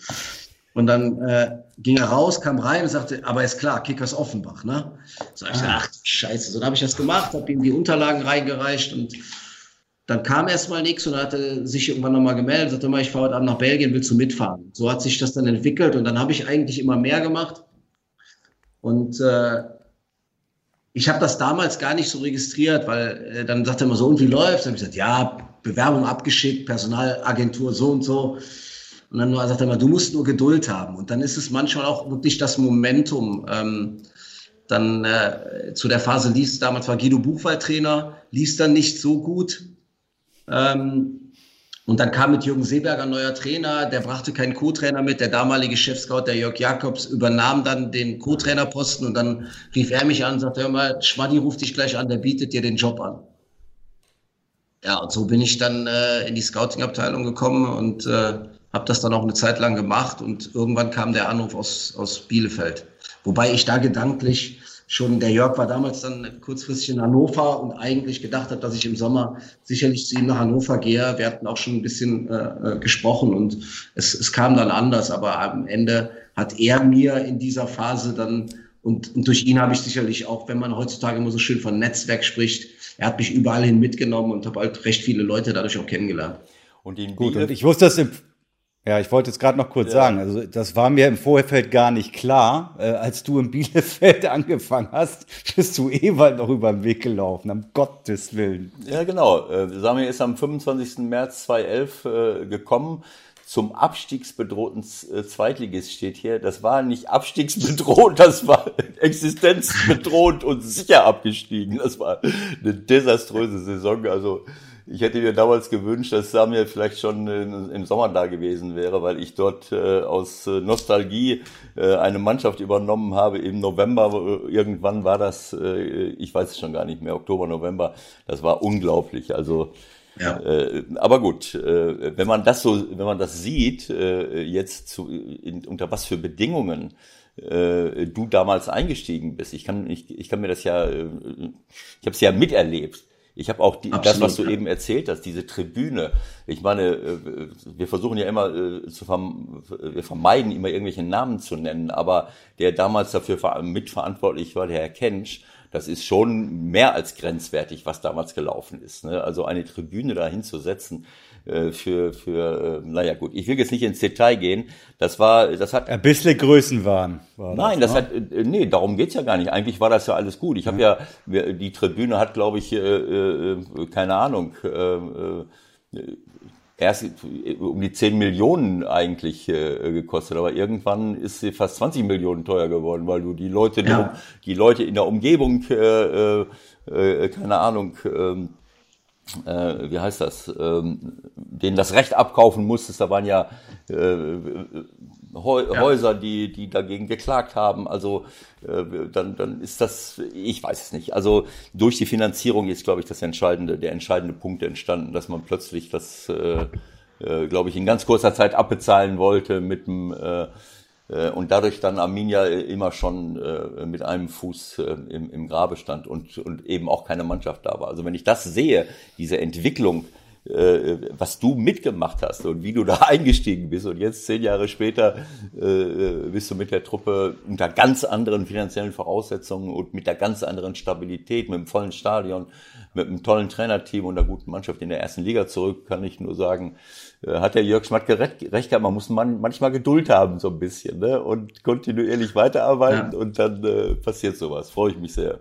Und dann äh, ging er raus, kam rein und sagte, aber ist klar, Kickers Offenbach, ne? So ich gesagt, ach scheiße, so dann habe ich das gemacht, habe ihm die Unterlagen reingereicht und dann kam erstmal nichts und hatte sich irgendwann nochmal gemeldet, sagte mal, ich fahre heute Abend nach Belgien, willst du mitfahren? So hat sich das dann entwickelt und dann habe ich eigentlich immer mehr gemacht. Und äh, ich habe das damals gar nicht so registriert, weil äh, dann sagte er immer so, und wie läuft's? Dann habe ich gesagt, ja, Bewerbung abgeschickt, Personalagentur so und so. Und dann sagt er mal, du musst nur Geduld haben. Und dann ist es manchmal auch wirklich das Momentum. Ähm, dann äh, zu der Phase liest, damals war Guido Buchwald Trainer, liest dann nicht so gut. Ähm, und dann kam mit Jürgen Seeberger ein neuer Trainer, der brachte keinen Co-Trainer mit. Der damalige Chefscout, der Jörg Jakobs, übernahm dann den Co-Trainerposten und dann rief er mich an und sagte, hör mal, Schwaddi ruft dich gleich an, der bietet dir den Job an. Ja, und so bin ich dann äh, in die Scouting-Abteilung gekommen und äh, habe das dann auch eine Zeit lang gemacht und irgendwann kam der Anruf aus, aus Bielefeld. Wobei ich da gedanklich schon, der Jörg war damals dann kurzfristig in Hannover und eigentlich gedacht habe, dass ich im Sommer sicherlich zu ihm nach Hannover gehe. Wir hatten auch schon ein bisschen äh, äh, gesprochen und es, es kam dann anders, aber am Ende hat er mir in dieser Phase dann und, und durch ihn habe ich sicherlich auch, wenn man heutzutage immer so schön von Netzwerk spricht, er hat mich überall hin mitgenommen und habe halt recht viele Leute dadurch auch kennengelernt. Und in Gut, und ich wusste das im ja, ich wollte es gerade noch kurz ja. sagen. Also das war mir im Vorfeld gar nicht klar. Äh, als du in Bielefeld angefangen hast, bist du Ewald noch über den Weg gelaufen, um Gottes Willen. Ja, genau. Äh, Samir ist am 25. März 2011 äh, gekommen. Zum abstiegsbedrohten äh, Zweitligist steht hier. Das war nicht abstiegsbedroht, das war existenzbedroht und sicher abgestiegen. Das war eine desaströse Saison. Also ich hätte mir damals gewünscht, dass Samir vielleicht schon im Sommer da gewesen wäre, weil ich dort äh, aus äh, Nostalgie äh, eine Mannschaft übernommen habe im November. Irgendwann war das, ich weiß es schon gar nicht mehr, Oktober, November. Das war unglaublich. Also ja. Aber gut, wenn man das so, wenn man das sieht, jetzt zu, in, unter was für Bedingungen du damals eingestiegen bist, ich kann, ich, ich kann mir das ja, ich habe es ja miterlebt Ich habe auch die, das, was du eben erzählt hast, diese Tribüne. Ich meine, äh, wir versuchen ja immer äh, zu verm wir vermeiden immer irgendwelche Namen zu nennen, aber der damals dafür mitverantwortlich war, der Herr Kensch, das ist schon mehr als grenzwertig, was damals gelaufen ist. Ne? Also eine Tribüne dahin zu setzen, äh, für, für äh, naja gut, ich will jetzt nicht ins Detail gehen. Das war, das hat. Ein bisschen Größenwahn. War nein, das, das ne? hat, äh, nee, darum geht's ja gar nicht. Eigentlich war das ja alles gut. Ich habe ja. ja, die Tribüne hat, glaube ich, äh, äh, keine Ahnung, äh, äh, erst um die 10 Millionen eigentlich äh, gekostet, aber irgendwann ist sie fast 20 Millionen teuer geworden, weil du die Leute, ja. die, die Leute in der Umgebung, äh, äh, keine Ahnung, äh, äh, wie heißt das, ähm, denen das Recht abkaufen musstest. Da waren ja, äh, Häuser, ja. die, die dagegen geklagt haben. Also äh, dann, dann ist das, ich weiß es nicht. Also durch die Finanzierung ist, glaube ich, das entscheidende, der entscheidende Punkt entstanden, dass man plötzlich das, äh, äh, glaube ich, in ganz kurzer Zeit abbezahlen wollte mit dem äh, äh, und dadurch dann Arminia immer schon äh, mit einem Fuß äh, im, im Grabe stand und, und eben auch keine Mannschaft da war. Also wenn ich das sehe, diese Entwicklung, was du mitgemacht hast und wie du da eingestiegen bist und jetzt zehn Jahre später bist du mit der Truppe unter ganz anderen finanziellen Voraussetzungen und mit der ganz anderen Stabilität, mit einem vollen Stadion, mit einem tollen Trainerteam und einer guten Mannschaft in der ersten Liga zurück, kann ich nur sagen, äh, hat der Jörg Schmatke recht, recht gehabt, man muss man manchmal Geduld haben so ein bisschen ne? und kontinuierlich weiterarbeiten ja. und dann äh, passiert sowas. Freue ich mich sehr.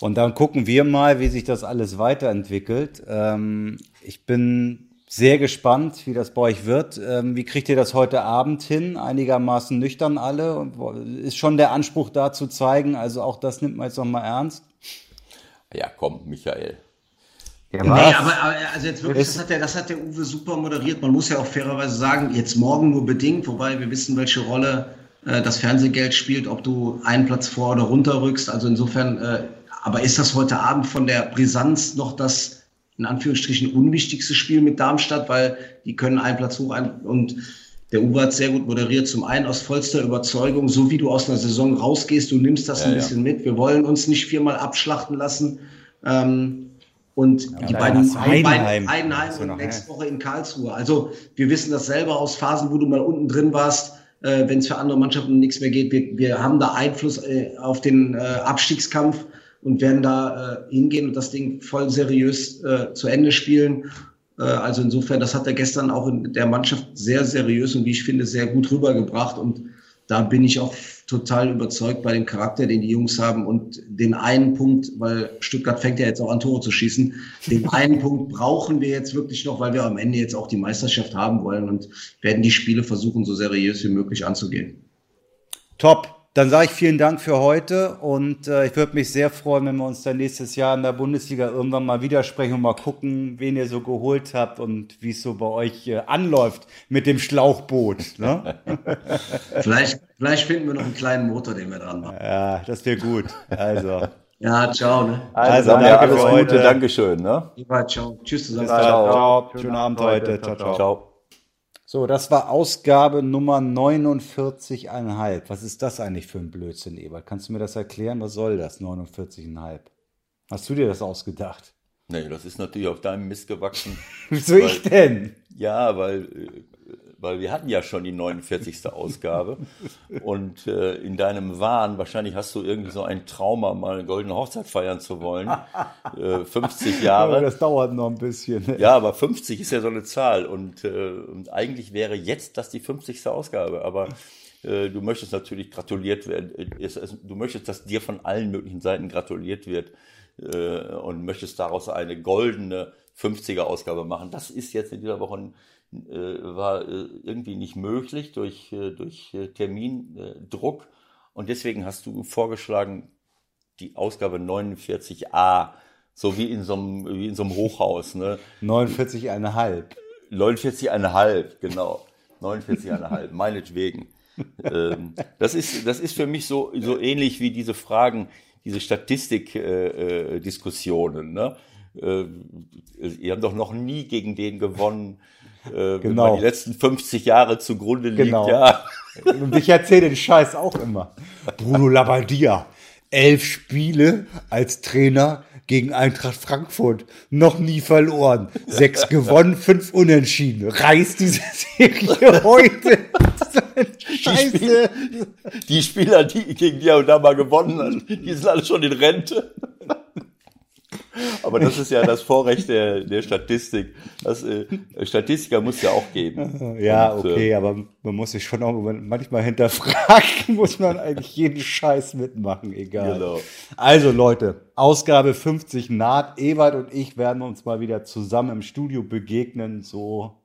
Und dann gucken wir mal, wie sich das alles weiterentwickelt. Ähm, ich bin sehr gespannt, wie das bei euch wird. Ähm, wie kriegt ihr das heute Abend hin? Einigermaßen nüchtern alle? Und ist schon der Anspruch da zu zeigen, also auch das nimmt man jetzt nochmal ernst? Ja, komm, Michael. Ja, nee, aber, also jetzt wirklich, das hat, der, das hat der Uwe super moderiert. Man muss ja auch fairerweise sagen, jetzt morgen nur bedingt, wobei wir wissen, welche Rolle äh, das Fernsehgeld spielt, ob du einen Platz vor oder runter rückst. Also insofern, äh, aber ist das heute Abend von der Brisanz noch das in Anführungsstrichen unwichtigste Spiel mit Darmstadt, weil die können einen Platz hoch ein und der Uwe hat sehr gut moderiert. Zum einen aus vollster Überzeugung, so wie du aus einer Saison rausgehst, du nimmst das ja, ein bisschen ja. mit. Wir wollen uns nicht viermal abschlachten lassen. Ähm, und ja, die beiden Heidenheim, Heidenheim und noch, nächste Woche in Karlsruhe. Also wir wissen das selber aus Phasen, wo du mal unten drin warst, äh, wenn es für andere Mannschaften nichts mehr geht. Wir, wir haben da Einfluss äh, auf den äh, Abstiegskampf und werden da äh, hingehen und das Ding voll seriös äh, zu Ende spielen. Äh, also insofern, das hat er gestern auch in der Mannschaft sehr seriös und wie ich finde, sehr gut rübergebracht. Und da bin ich auch total überzeugt bei dem Charakter, den die Jungs haben und den einen Punkt, weil Stuttgart fängt ja jetzt auch an Tore zu schießen, den einen Punkt brauchen wir jetzt wirklich noch, weil wir am Ende jetzt auch die Meisterschaft haben wollen und werden die Spiele versuchen, so seriös wie möglich anzugehen. Top. Dann sage ich vielen Dank für heute und äh, ich würde mich sehr freuen, wenn wir uns dann nächstes Jahr in der Bundesliga irgendwann mal widersprechen und mal gucken, wen ihr so geholt habt und wie es so bei euch äh, anläuft mit dem Schlauchboot. Ne? vielleicht, vielleicht finden wir noch einen kleinen Motor, den wir dran machen. Ja, das wäre gut. Also. ja, ciao. Ne? Also, also danke alles Gute, Dankeschön. Ne? Ja, ciao. Tschüss zusammen. Ciao. ciao. Schönen Abend heute. Ciao, ciao. ciao. So, das war Ausgabe Nummer 49,5. Was ist das eigentlich für ein Blödsinn, Ebert? Kannst du mir das erklären? Was soll das, 49,5? Hast du dir das ausgedacht? Nee, das ist natürlich auf deinem Mist gewachsen. Wieso ich denn? Ja, weil äh, weil wir hatten ja schon die 49. Ausgabe und äh, in deinem Wahn, wahrscheinlich hast du irgendwie so ein Trauma, mal eine goldene Hochzeit feiern zu wollen. Äh, 50 Jahre. das dauert noch ein bisschen. Ne? Ja, aber 50 ist ja so eine Zahl und, äh, und eigentlich wäre jetzt das die 50. Ausgabe, aber äh, du möchtest natürlich gratuliert werden. Du möchtest, dass dir von allen möglichen Seiten gratuliert wird äh, und möchtest daraus eine goldene 50er Ausgabe machen. Das ist jetzt in dieser Woche ein äh, war äh, irgendwie nicht möglich durch, äh, durch Termindruck. Und deswegen hast du vorgeschlagen, die Ausgabe 49a, so wie in so einem, wie in so einem Hochhaus. Ne? 49,5. 49,5, genau. 49,5, meinetwegen. ähm, das, ist, das ist für mich so, so ähnlich wie diese Fragen, diese Statistik-Diskussionen. Äh, ne? äh, ihr habt doch noch nie gegen den gewonnen, äh, genau. die letzten 50 Jahre zugrunde liegt. Genau. Ja. Und ich erzähle den Scheiß auch immer. Bruno Labbadia, elf Spiele als Trainer gegen Eintracht Frankfurt. Noch nie verloren. Sechs gewonnen, fünf unentschieden. Reißt diese Serie heute. Scheiße. Die, Spieler, die Spieler, die gegen die da mal gewonnen haben, die sind alle schon in Rente. Aber das ist ja das Vorrecht der, der Statistik. Das, äh, Statistiker muss ja auch geben. Ja, Und, okay, äh, aber man muss sich schon auch manchmal hinterfragen, muss man eigentlich jeden Scheiß mitmachen, egal. Genau. Also Leute, Ausgabe 50 naht. Ewald und ich werden uns mal wieder zusammen im Studio begegnen, so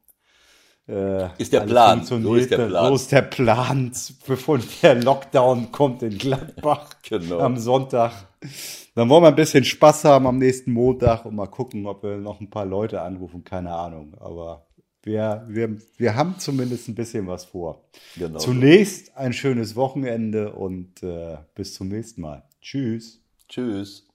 äh, ist der Plan. So ist der Plan. So ist der Plan, bevor der Lockdown kommt in Gladbach genau. am Sonntag. Dann wollen wir ein bisschen Spaß haben am nächsten Montag und mal gucken, ob wir noch ein paar Leute anrufen. Keine Ahnung. Aber wir, wir, wir haben zumindest ein bisschen was vor. Genau. Zunächst ein schönes Wochenende und äh, bis zum nächsten Mal. Tschüss. Tschüss.